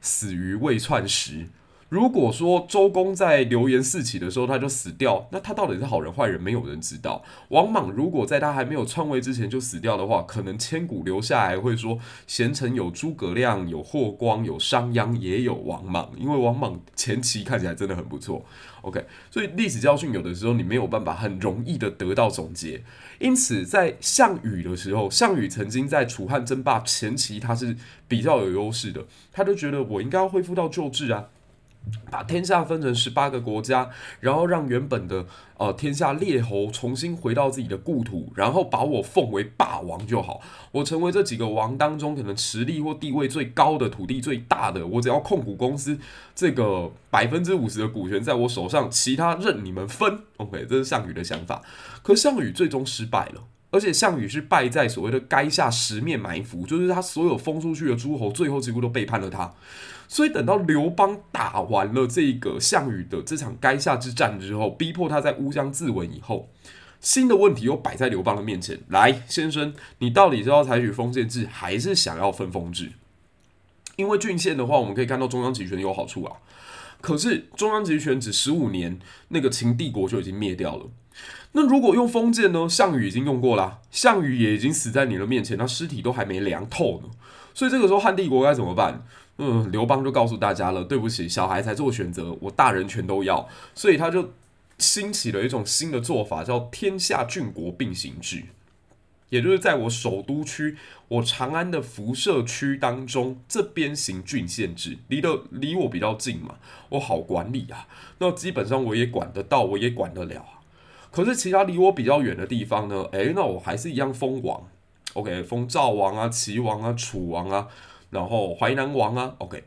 死于未篡时”。如果说周公在流言四起的时候他就死掉，那他到底是好人坏人，没有人知道。王莽如果在他还没有篡位之前就死掉的话，可能千古留下来会说贤臣有诸葛亮，有霍光，有商鞅，也有王莽，因为王莽前期看起来真的很不错。OK，所以历史教训有的时候你没有办法很容易的得到总结。因此，在项羽的时候，项羽曾经在楚汉争霸前期他是比较有优势的，他就觉得我应该要恢复到旧制啊。把天下分成十八个国家，然后让原本的呃天下列侯重新回到自己的故土，然后把我奉为霸王就好。我成为这几个王当中可能实力或地位最高的、土地最大的。我只要控股公司这个百分之五十的股权在我手上，其他任你们分。OK，这是项羽的想法。可项羽最终失败了，而且项羽是败在所谓的垓下十面埋伏，就是他所有封出去的诸侯，最后几乎都背叛了他。所以等到刘邦打完了这个项羽的这场垓下之战之后，逼迫他在乌江自刎以后，新的问题又摆在刘邦的面前。来，先生，你到底是要采取封建制，还是想要分封制？因为郡县的话，我们可以看到中央集权有好处啊。可是中央集权只十五年，那个秦帝国就已经灭掉了。那如果用封建呢？项羽已经用过了，项羽也已经死在你的面前，那尸体都还没凉透呢。所以这个时候汉帝国该怎么办？嗯，刘邦就告诉大家了，对不起，小孩才做选择，我大人全都要，所以他就兴起了一种新的做法，叫天下郡国并行制，也就是在我首都区，我长安的辐射区当中，这边行郡县制，离得离我比较近嘛，我好管理啊，那基本上我也管得到，我也管得了。可是其他离我比较远的地方呢？诶，那我还是一样封王，OK，封赵王啊、齐王啊、楚王啊。然后淮南王啊，OK，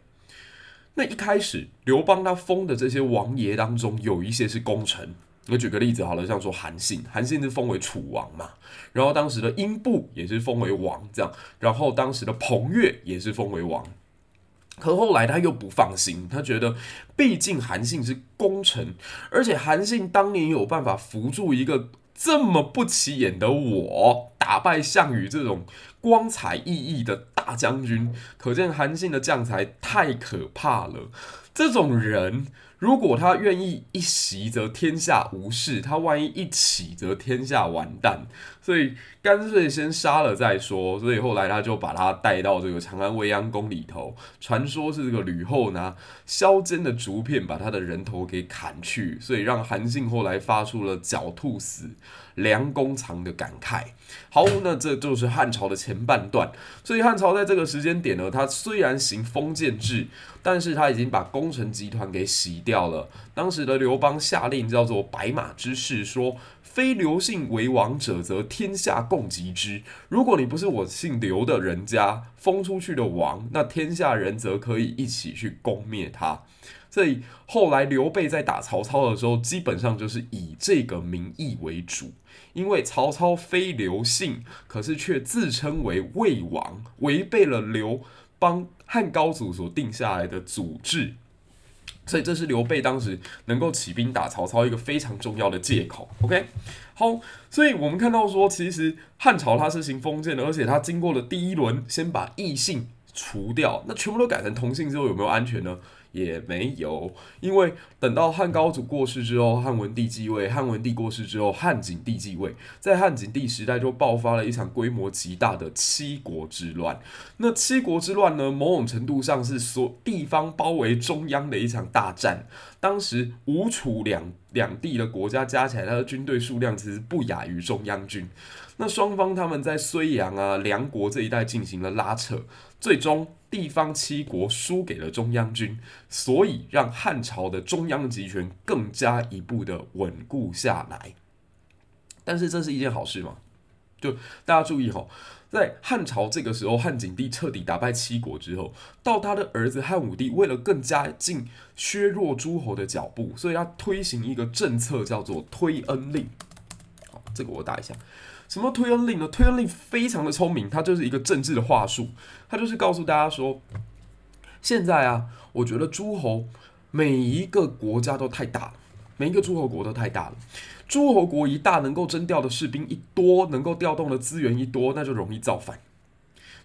那一开始刘邦他封的这些王爷当中，有一些是功臣。我举个例子好了，像说韩信，韩信是封为楚王嘛，然后当时的英布也是封为王，这样，然后当时的彭越也是封为王。可后来他又不放心，他觉得毕竟韩信是功臣，而且韩信当年有办法扶助一个。这么不起眼的我打败项羽这种光彩熠熠的大将军，可见韩信的将才太可怕了。这种人如果他愿意一息则天下无事，他万一一起则天下完蛋，所以干脆先杀了再说。所以后来他就把他带到这个长安未央宫里头，传说是这个吕后拿削尖的竹片把他的人头给砍去，所以让韩信后来发出了“狡兔死，良弓藏”的感慨。好，那这就是汉朝的前半段。所以汉朝在这个时间点呢，他虽然行封建制，但是他已经把功臣集团给洗掉了。当时的刘邦下令叫做“白马之誓”，说：“非刘姓为王者，则天下共击之。如果你不是我姓刘的人家封出去的王，那天下人则可以一起去攻灭他。”所以后来刘备在打曹操的时候，基本上就是以这个名义为主，因为曹操非刘姓，可是却自称为魏王，违背了刘邦汉高祖所定下来的祖制，所以这是刘备当时能够起兵打曹操一个非常重要的借口。OK，好，所以我们看到说，其实汉朝它是行封建的，而且它经过了第一轮，先把异姓除掉，那全部都改成同姓之后，有没有安全呢？也没有，因为等到汉高祖过世之后，汉文帝继位。汉文帝过世之后，汉景帝继位。在汉景帝时代，就爆发了一场规模极大的七国之乱。那七国之乱呢，某种程度上是所地方包围中央的一场大战。当时吴楚两两地的国家加起来，它的军队数量其实不亚于中央军。那双方他们在睢阳啊、梁国这一带进行了拉扯，最终地方七国输给了中央军，所以让汉朝的中央集权更加一步的稳固下来。但是这是一件好事吗？就大家注意哈，在汉朝这个时候，汉景帝彻底打败七国之后，到他的儿子汉武帝为了更加进削弱诸侯的脚步，所以他推行一个政策叫做推恩令。好，这个我打一下。什么推恩令呢？推恩令非常的聪明，它就是一个政治的话术，它就是告诉大家说，现在啊，我觉得诸侯每一个国家都太大了，每一个诸侯国都太大了，诸侯国一大，能够征调的士兵一多，能够调动的资源一多，那就容易造反。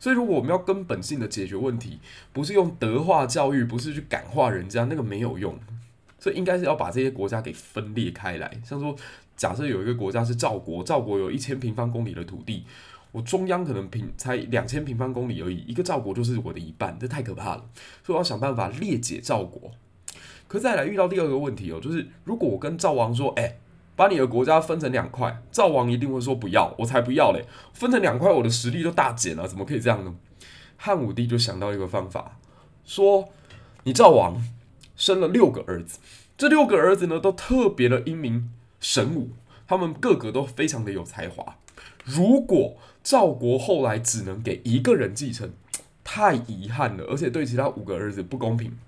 所以，如果我们要根本性的解决问题，不是用德化教育，不是去感化人家，那个没有用。所以，应该是要把这些国家给分裂开来，像说。假设有一个国家是赵国，赵国有一千平方公里的土地，我中央可能平才两千平方公里而已，一个赵国就是我的一半，这太可怕了，所以我要想办法裂解赵国。可再来遇到第二个问题哦，就是如果我跟赵王说，哎、把你的国家分成两块，赵王一定会说不要，我才不要嘞，分成两块我的实力都大减了，怎么可以这样呢？汉武帝就想到一个方法，说你赵王生了六个儿子，这六个儿子呢都特别的英明。神武，他们个个都非常的有才华。如果赵国后来只能给一个人继承，太遗憾了，而且对其他五个儿子不公平。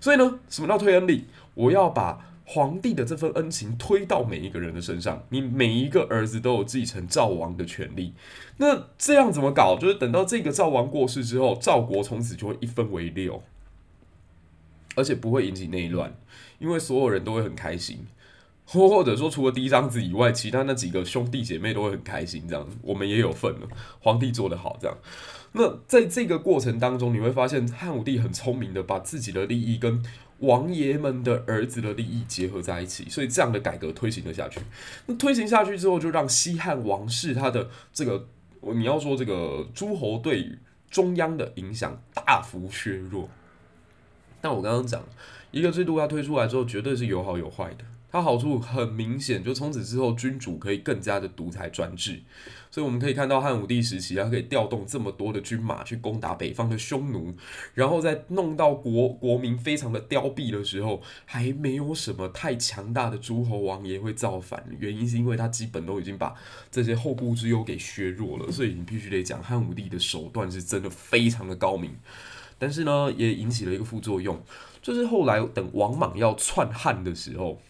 所以呢，什么叫推恩令？我要把皇帝的这份恩情推到每一个人的身上，你每一个儿子都有继承赵王的权利。那这样怎么搞？就是等到这个赵王过世之后，赵国从此就会一分为六，而且不会引起内乱，因为所有人都会很开心。或或者说，除了嫡长子以外，其他那几个兄弟姐妹都会很开心，这样我们也有份了。皇帝做得好，这样。那在这个过程当中，你会发现汉武帝很聪明的把自己的利益跟王爷们的儿子的利益结合在一起，所以这样的改革推行了下去。那推行下去之后，就让西汉王室他的这个，你要说这个诸侯对于中央的影响大幅削弱。但我刚刚讲，一个制度它推出来之后，绝对是有好有坏的。它好处很明显，就从此之后，君主可以更加的独裁专制。所以我们可以看到汉武帝时期，他可以调动这么多的军马去攻打北方的匈奴，然后在弄到国国民非常的凋敝的时候，还没有什么太强大的诸侯王爷会造反。原因是因为他基本都已经把这些后顾之忧给削弱了。所以你必须得讲，汉武帝的手段是真的非常的高明。但是呢，也引起了一个副作用，就是后来等王莽要篡汉的时候。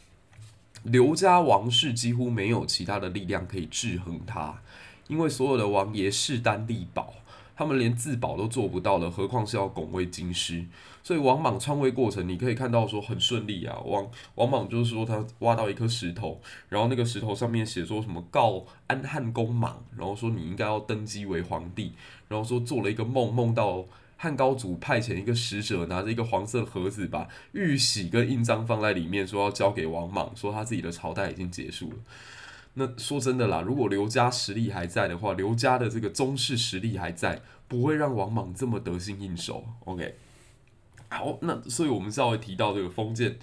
刘家王室几乎没有其他的力量可以制衡他，因为所有的王爷势单力薄，他们连自保都做不到了，何况是要拱卫京师。所以王莽篡位过程，你可以看到说很顺利啊。王王莽就是说他挖到一颗石头，然后那个石头上面写说什么告安汉公莽，然后说你应该要登基为皇帝，然后说做了一个梦，梦到汉高祖派遣一个使者，拿着一个黄色盒子，把玉玺跟印章放在里面，说要交给王莽，说他自己的朝代已经结束了。那说真的啦，如果刘家实力还在的话，刘家的这个宗室实力还在，不会让王莽这么得心应手。OK，好，那所以我们稍微提到这个封建，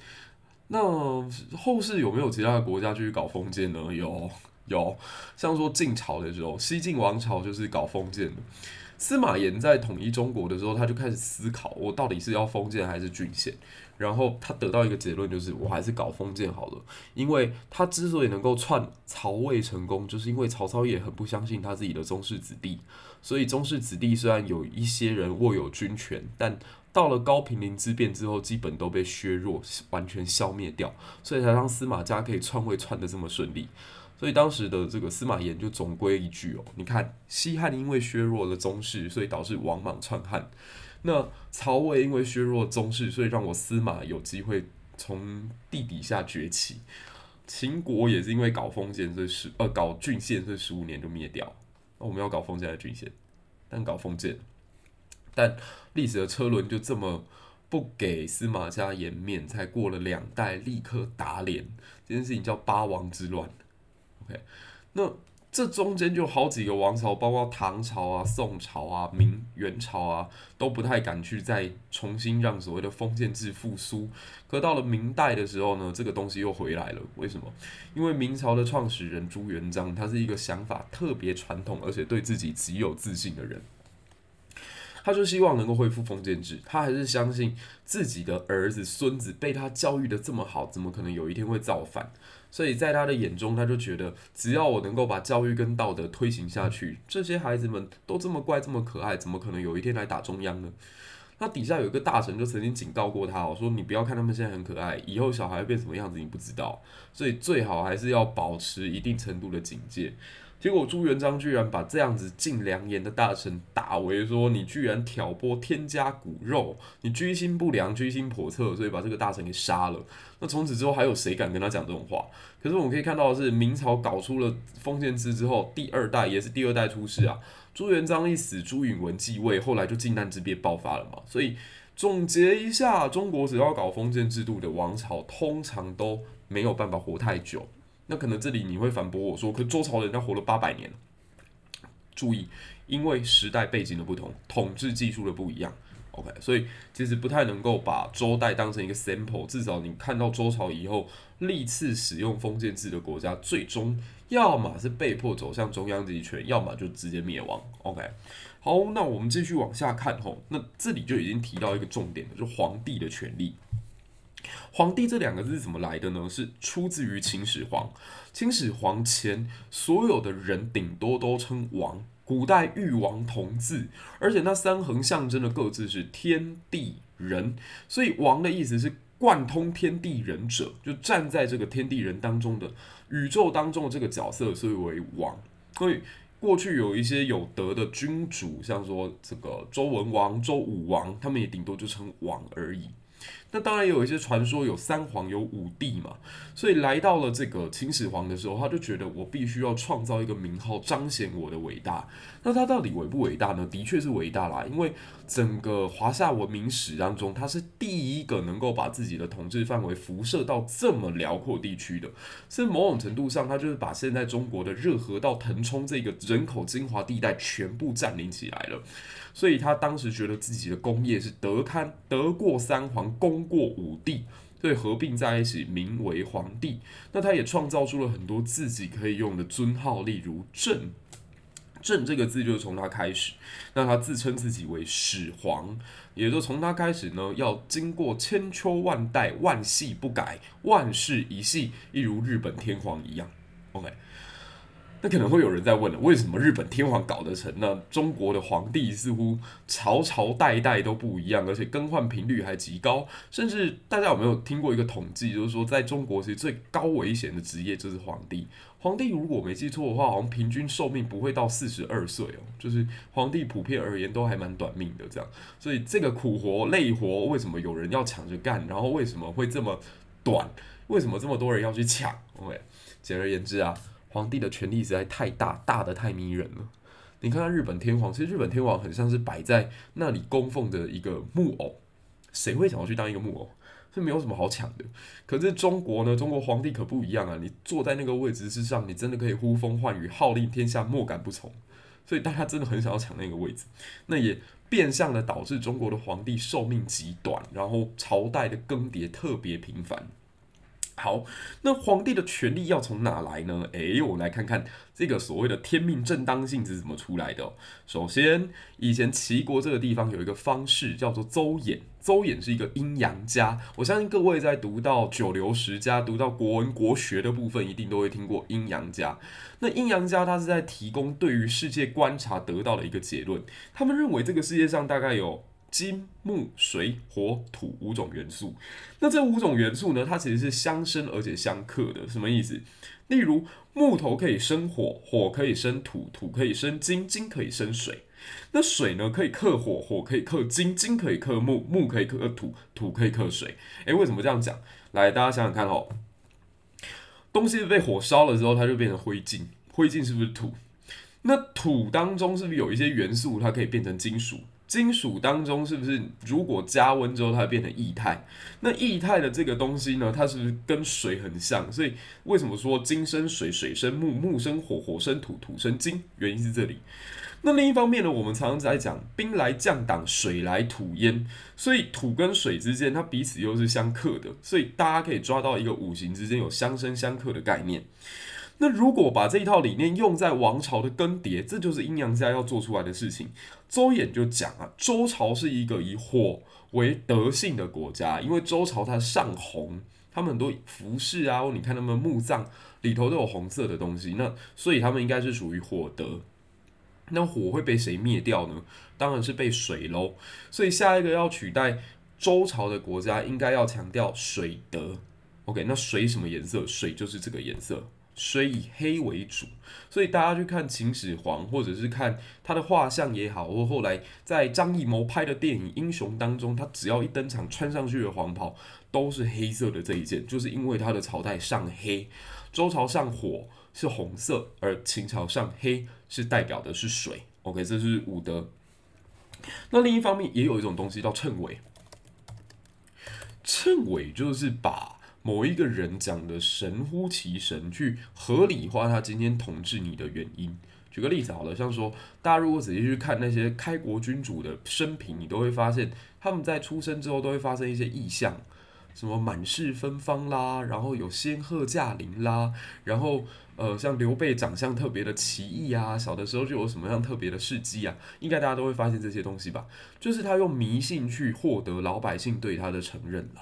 那后世有没有其他的国家继续搞封建呢？有，有，像说晋朝的时候，西晋王朝就是搞封建的。司马炎在统一中国的时候，他就开始思考，我到底是要封建还是郡县？然后他得到一个结论，就是我还是搞封建好了。因为他之所以能够篡曹魏成功，就是因为曹操也很不相信他自己的宗室子弟。所以宗室子弟虽然有一些人握有军权，但到了高平陵之变之后，基本都被削弱，完全消灭掉，所以才让司马家可以篡位篡得这么顺利。所以当时的这个司马炎就总归一句哦，你看西汉因为削弱了宗室，所以导致王莽篡汉；那曹魏因为削弱宗室，所以让我司马有机会从地底下崛起。秦国也是因为搞封建，所以十呃搞郡县，所以十五年就灭掉。那我们要搞封建还是郡县？但搞封建，但历史的车轮就这么不给司马家颜面，才过了两代立刻打脸，这件事情叫八王之乱。那这中间就好几个王朝，包括唐朝啊、宋朝啊、明元朝啊，都不太敢去再重新让所谓的封建制复苏。可到了明代的时候呢，这个东西又回来了。为什么？因为明朝的创始人朱元璋，他是一个想法特别传统，而且对自己极有自信的人。他就希望能够恢复封建制，他还是相信自己的儿子、孙子被他教育得这么好，怎么可能有一天会造反？所以在他的眼中，他就觉得只要我能够把教育跟道德推行下去，这些孩子们都这么乖、这么可爱，怎么可能有一天来打中央呢？那底下有一个大臣就曾经警告过他，我说你不要看他们现在很可爱，以后小孩会变什么样子你不知道，所以最好还是要保持一定程度的警戒。结果朱元璋居然把这样子尽良言的大臣打为说，你居然挑拨天家骨肉，你居心不良，居心叵测，所以把这个大臣给杀了。那从此之后还有谁敢跟他讲这种话？可是我们可以看到的是，明朝搞出了封建制之后，第二代也是第二代出世啊。朱元璋一死，朱允炆继位，后来就靖难之变爆发了嘛。所以总结一下，中国只要搞封建制度的王朝，通常都没有办法活太久。那可能这里你会反驳我说，可周朝人家活了八百年。注意，因为时代背景的不同，统治技术的不一样，OK，所以其实不太能够把周代当成一个 sample。至少你看到周朝以后历次使用封建制的国家，最终要么是被迫走向中央集权，要么就直接灭亡。OK，好，那我们继续往下看吼，那这里就已经提到一个重点了，就皇帝的权力。皇帝这两个字是怎么来的呢？是出自于秦始皇。秦始皇前所有的人顶多都称王，古代玉王同字，而且那三横象征的各自是天地人，所以王的意思是贯通天地人者，就站在这个天地人当中的宇宙当中的这个角色，所以为王。所以过去有一些有德的君主，像说这个周文王、周武王，他们也顶多就称王而已。那当然有一些传说有三皇有五帝嘛，所以来到了这个秦始皇的时候，他就觉得我必须要创造一个名号，彰显我的伟大。那他到底伟不伟大呢？的确是伟大啦，因为整个华夏文明史当中，他是第一个能够把自己的统治范围辐射到这么辽阔地区的。所以某种程度上，他就是把现在中国的热河到腾冲这个人口精华地带全部占领起来了。所以他当时觉得自己的功业是德堪德过三皇，功过五帝，所以合并在一起，名为皇帝。那他也创造出了很多自己可以用的尊号，例如朕。朕这个字就是从他开始。那他自称自己为始皇，也就从他开始呢，要经过千秋万代，万系不改，万世一系，一如日本天皇一样。OK。那可能会有人在问了，为什么日本天皇搞得成？那中国的皇帝似乎朝朝代代都不一样，而且更换频率还极高。甚至大家有没有听过一个统计，就是说在中国其实最高危险的职业就是皇帝。皇帝如果没记错的话，好像平均寿命不会到四十二岁哦。就是皇帝普遍而言都还蛮短命的这样。所以这个苦活累活，为什么有人要抢着干？然后为什么会这么短？为什么这么多人要去抢？OK，简而言之啊。皇帝的权力实在太大，大的太迷人了。你看看日本天皇，其实日本天皇很像是摆在那里供奉的一个木偶，谁会想要去当一个木偶？这没有什么好抢的。可是中国呢？中国皇帝可不一样啊！你坐在那个位置之上，你真的可以呼风唤雨，号令天下，莫敢不从。所以大家真的很想要抢那个位置，那也变相的导致中国的皇帝寿命极短，然后朝代的更迭特别频繁。好，那皇帝的权力要从哪来呢？诶，我们来看看这个所谓的天命正当性是怎么出来的。首先，以前齐国这个地方有一个方士叫做邹衍，邹衍是一个阴阳家。我相信各位在读到九流十家、读到国文国学的部分，一定都会听过阴阳家。那阴阳家他是在提供对于世界观察得到的一个结论，他们认为这个世界上大概有。金木水火土五种元素，那这五种元素呢，它其实是相生而且相克的。什么意思？例如木头可以生火，火可以生土，土可以生金，金可以生水。那水呢，可以克火，火可以克金，金可以克木，木可以克土，土可以克水。诶，为什么这样讲？来，大家想想看哦，东西被火烧了之后，它就变成灰烬，灰烬是不是土？那土当中是不是有一些元素，它可以变成金属？金属当中是不是如果加温之后它会变成液态？那液态的这个东西呢，它是不是跟水很像？所以为什么说金生水，水生木，木生火，火生土，土生金？原因是这里。那另一方面呢，我们常常在讲兵来将挡，水来土淹，所以土跟水之间它彼此又是相克的，所以大家可以抓到一个五行之间有相生相克的概念。那如果把这一套理念用在王朝的更迭，这就是阴阳家要做出来的事情。周衍就讲啊，周朝是一个以火为德性的国家，因为周朝它上红，他们很多服饰啊，你看他们墓葬里头都有红色的东西，那所以他们应该是属于火德。那火会被谁灭掉呢？当然是被水喽。所以下一个要取代周朝的国家，应该要强调水德。OK，那水什么颜色？水就是这个颜色。水以黑为主，所以大家去看秦始皇，或者是看他的画像也好，或后来在张艺谋拍的电影《英雄》当中，他只要一登场，穿上去的黄袍都是黑色的这一件，就是因为他的朝代上黑，周朝上火是红色，而秦朝上黑是代表的是水。OK，这是五德。那另一方面也有一种东西叫谶纬，谶纬就是把。某一个人讲的神乎其神，去合理化他今天统治你的原因。举个例子好了，像说大家如果仔细去看那些开国君主的生平，你都会发现他们在出生之后都会发生一些异象，什么满室芬芳啦，然后有仙鹤驾临啦，然后呃像刘备长相特别的奇异啊，小的时候就有什么样特别的事迹啊，应该大家都会发现这些东西吧？就是他用迷信去获得老百姓对他的承认了。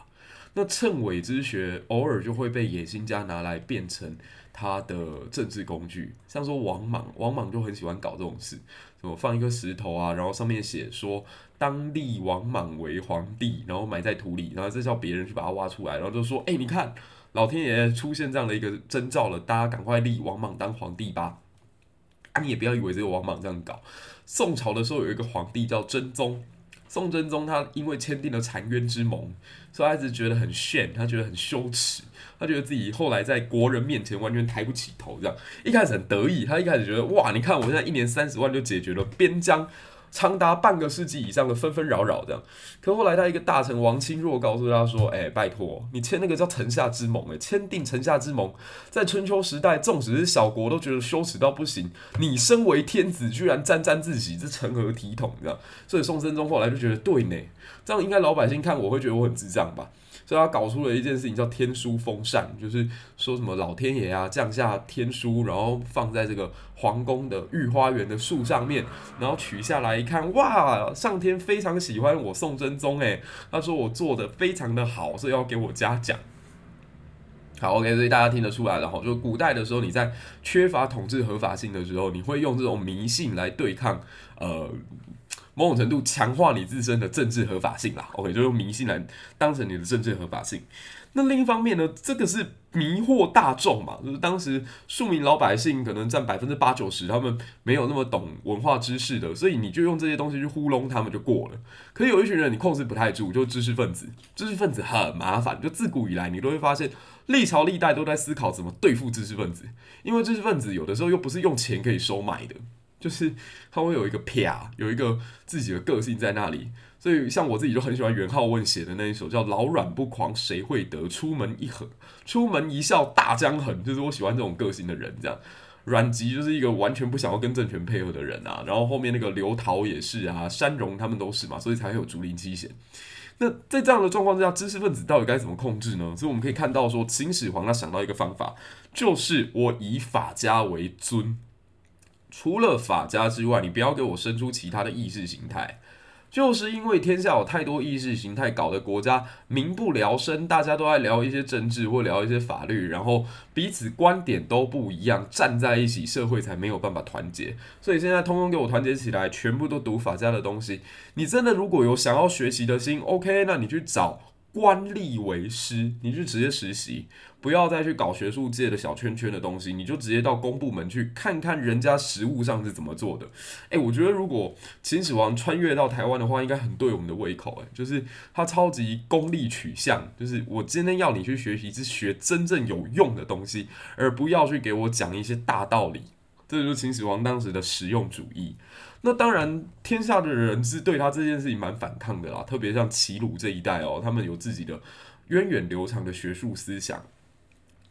那谶纬之学偶尔就会被野心家拿来变成他的政治工具，像说王莽，王莽就很喜欢搞这种事，什么放一颗石头啊，然后上面写说当立王莽为皇帝，然后埋在土里，然后再叫别人去把它挖出来，然后就说，哎，你看老天爷出现这样的一个征兆了，大家赶快立王莽当皇帝吧。啊，你也不要以为只有王莽这样搞，宋朝的时候有一个皇帝叫真宗。宋真宗他因为签订了澶渊之盟，所以他一直觉得很炫，他觉得很羞耻，他觉得自己后来在国人面前完全抬不起头。这样一开始很得意，他一开始觉得哇，你看我现在一年三十万就解决了边疆长达半个世纪以上的纷纷扰扰，这样。可后来他一个大臣王钦若告诉他说：“哎、拜托，你签那个叫城下之盟，哎，签订城下之盟，在春秋时代，纵使是小国都觉得羞耻到不行。你身为天子，居然沾沾自喜，这成何体统？这样。所以宋真宗后来就觉得，对呢，这样应该老百姓看我会觉得我很智障吧。”所以他搞出了一件事情叫天书封禅，就是说什么老天爷啊降下天书，然后放在这个皇宫的御花园的树上面，然后取下来一看，哇，上天非常喜欢我宋真宗诶，他说我做的非常的好，所以要给我嘉奖。好，OK，所以大家听得出来了哈，就古代的时候你在缺乏统治合法性的时候，你会用这种迷信来对抗呃。某种程度强化你自身的政治合法性啦，OK，就用迷信来当成你的政治合法性。那另一方面呢，这个是迷惑大众嘛，就是当时庶民老百姓可能占百分之八九十，他们没有那么懂文化知识的，所以你就用这些东西去糊弄他们就过了。可是有一群人你控制不太住，就知识分子，知识分子很麻烦，就自古以来你都会发现历朝历代都在思考怎么对付知识分子，因为知识分子有的时候又不是用钱可以收买的。就是他会有一个啪，有一个自己的个性在那里。所以像我自己就很喜欢元好问写的那一首叫《老软不狂谁会得》，出门一横，出门一笑大江横，就是我喜欢这种个性的人。这样，阮籍就是一个完全不想要跟政权配合的人啊。然后后面那个刘陶也是啊，山荣他们都是嘛，所以才会有竹林七贤。那在这样的状况之下，知识分子到底该怎么控制呢？所以我们可以看到说，秦始皇他想到一个方法，就是我以法家为尊，除了法家之外，你不要给我生出其他的意识形态。就是因为天下有太多意识形态，搞得国家民不聊生，大家都在聊一些政治或聊一些法律，然后彼此观点都不一样，站在一起，社会才没有办法团结。所以现在通通给我团结起来，全部都读法家的东西。你真的如果有想要学习的心，OK，那你去找。官吏为师，你就直接实习，不要再去搞学术界的小圈圈的东西，你就直接到公部门去看看人家实务上是怎么做的。诶，我觉得如果秦始皇穿越到台湾的话，应该很对我们的胃口。诶，就是他超级功利取向，就是我今天要你去学习，是学真正有用的东西，而不要去给我讲一些大道理。这就是秦始皇当时的实用主义。那当然，天下的人是对他这件事情蛮反抗的啦，特别像齐鲁这一代哦，他们有自己的源远流长的学术思想。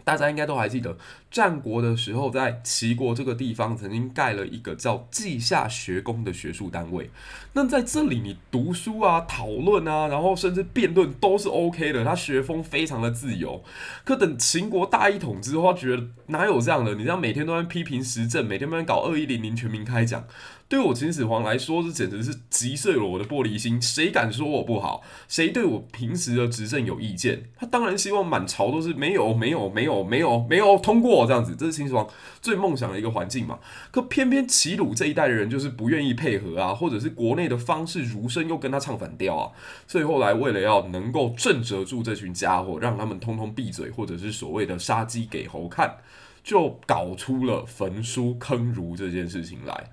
大家应该都还记得，战国的时候，在齐国这个地方曾经盖了一个叫稷下学宫的学术单位。那在这里，你读书啊、讨论啊，然后甚至辩论都是 OK 的，他学风非常的自由。可等秦国大一统之后，他觉得哪有这样的？你这样每天都在批评时政，每天都在搞二一零零全民开讲。对我秦始皇来说，这简直是击碎了我的玻璃心。谁敢说我不好？谁对我平时的执政有意见？他当然希望满朝都是没有、没有、没有、没有、没有通过这样子。这是秦始皇最梦想的一个环境嘛。可偏偏齐鲁这一代的人就是不愿意配合啊，或者是国内的方士儒生又跟他唱反调啊。所以后来为了要能够震慑住这群家伙，让他们通通闭嘴，或者是所谓的杀鸡给猴看，就搞出了焚书坑儒这件事情来。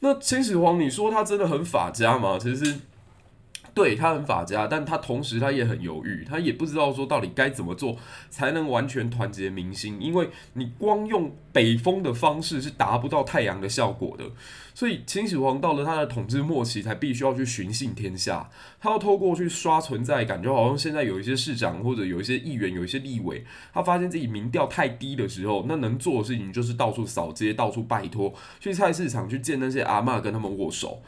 那秦始皇，你说他真的很法家吗？其实，对，他很法家，但他同时他也很犹豫，他也不知道说到底该怎么做才能完全团结民心，因为你光用北风的方式是达不到太阳的效果的。所以秦始皇到了他的统治末期，才必须要去寻衅天下。他要透过去刷存在感，就好像现在有一些市长或者有一些议员、有一些立委，他发现自己民调太低的时候，那能做的事情就是到处扫街、到处拜托，去菜市场去见那些阿嬷，跟他们握手。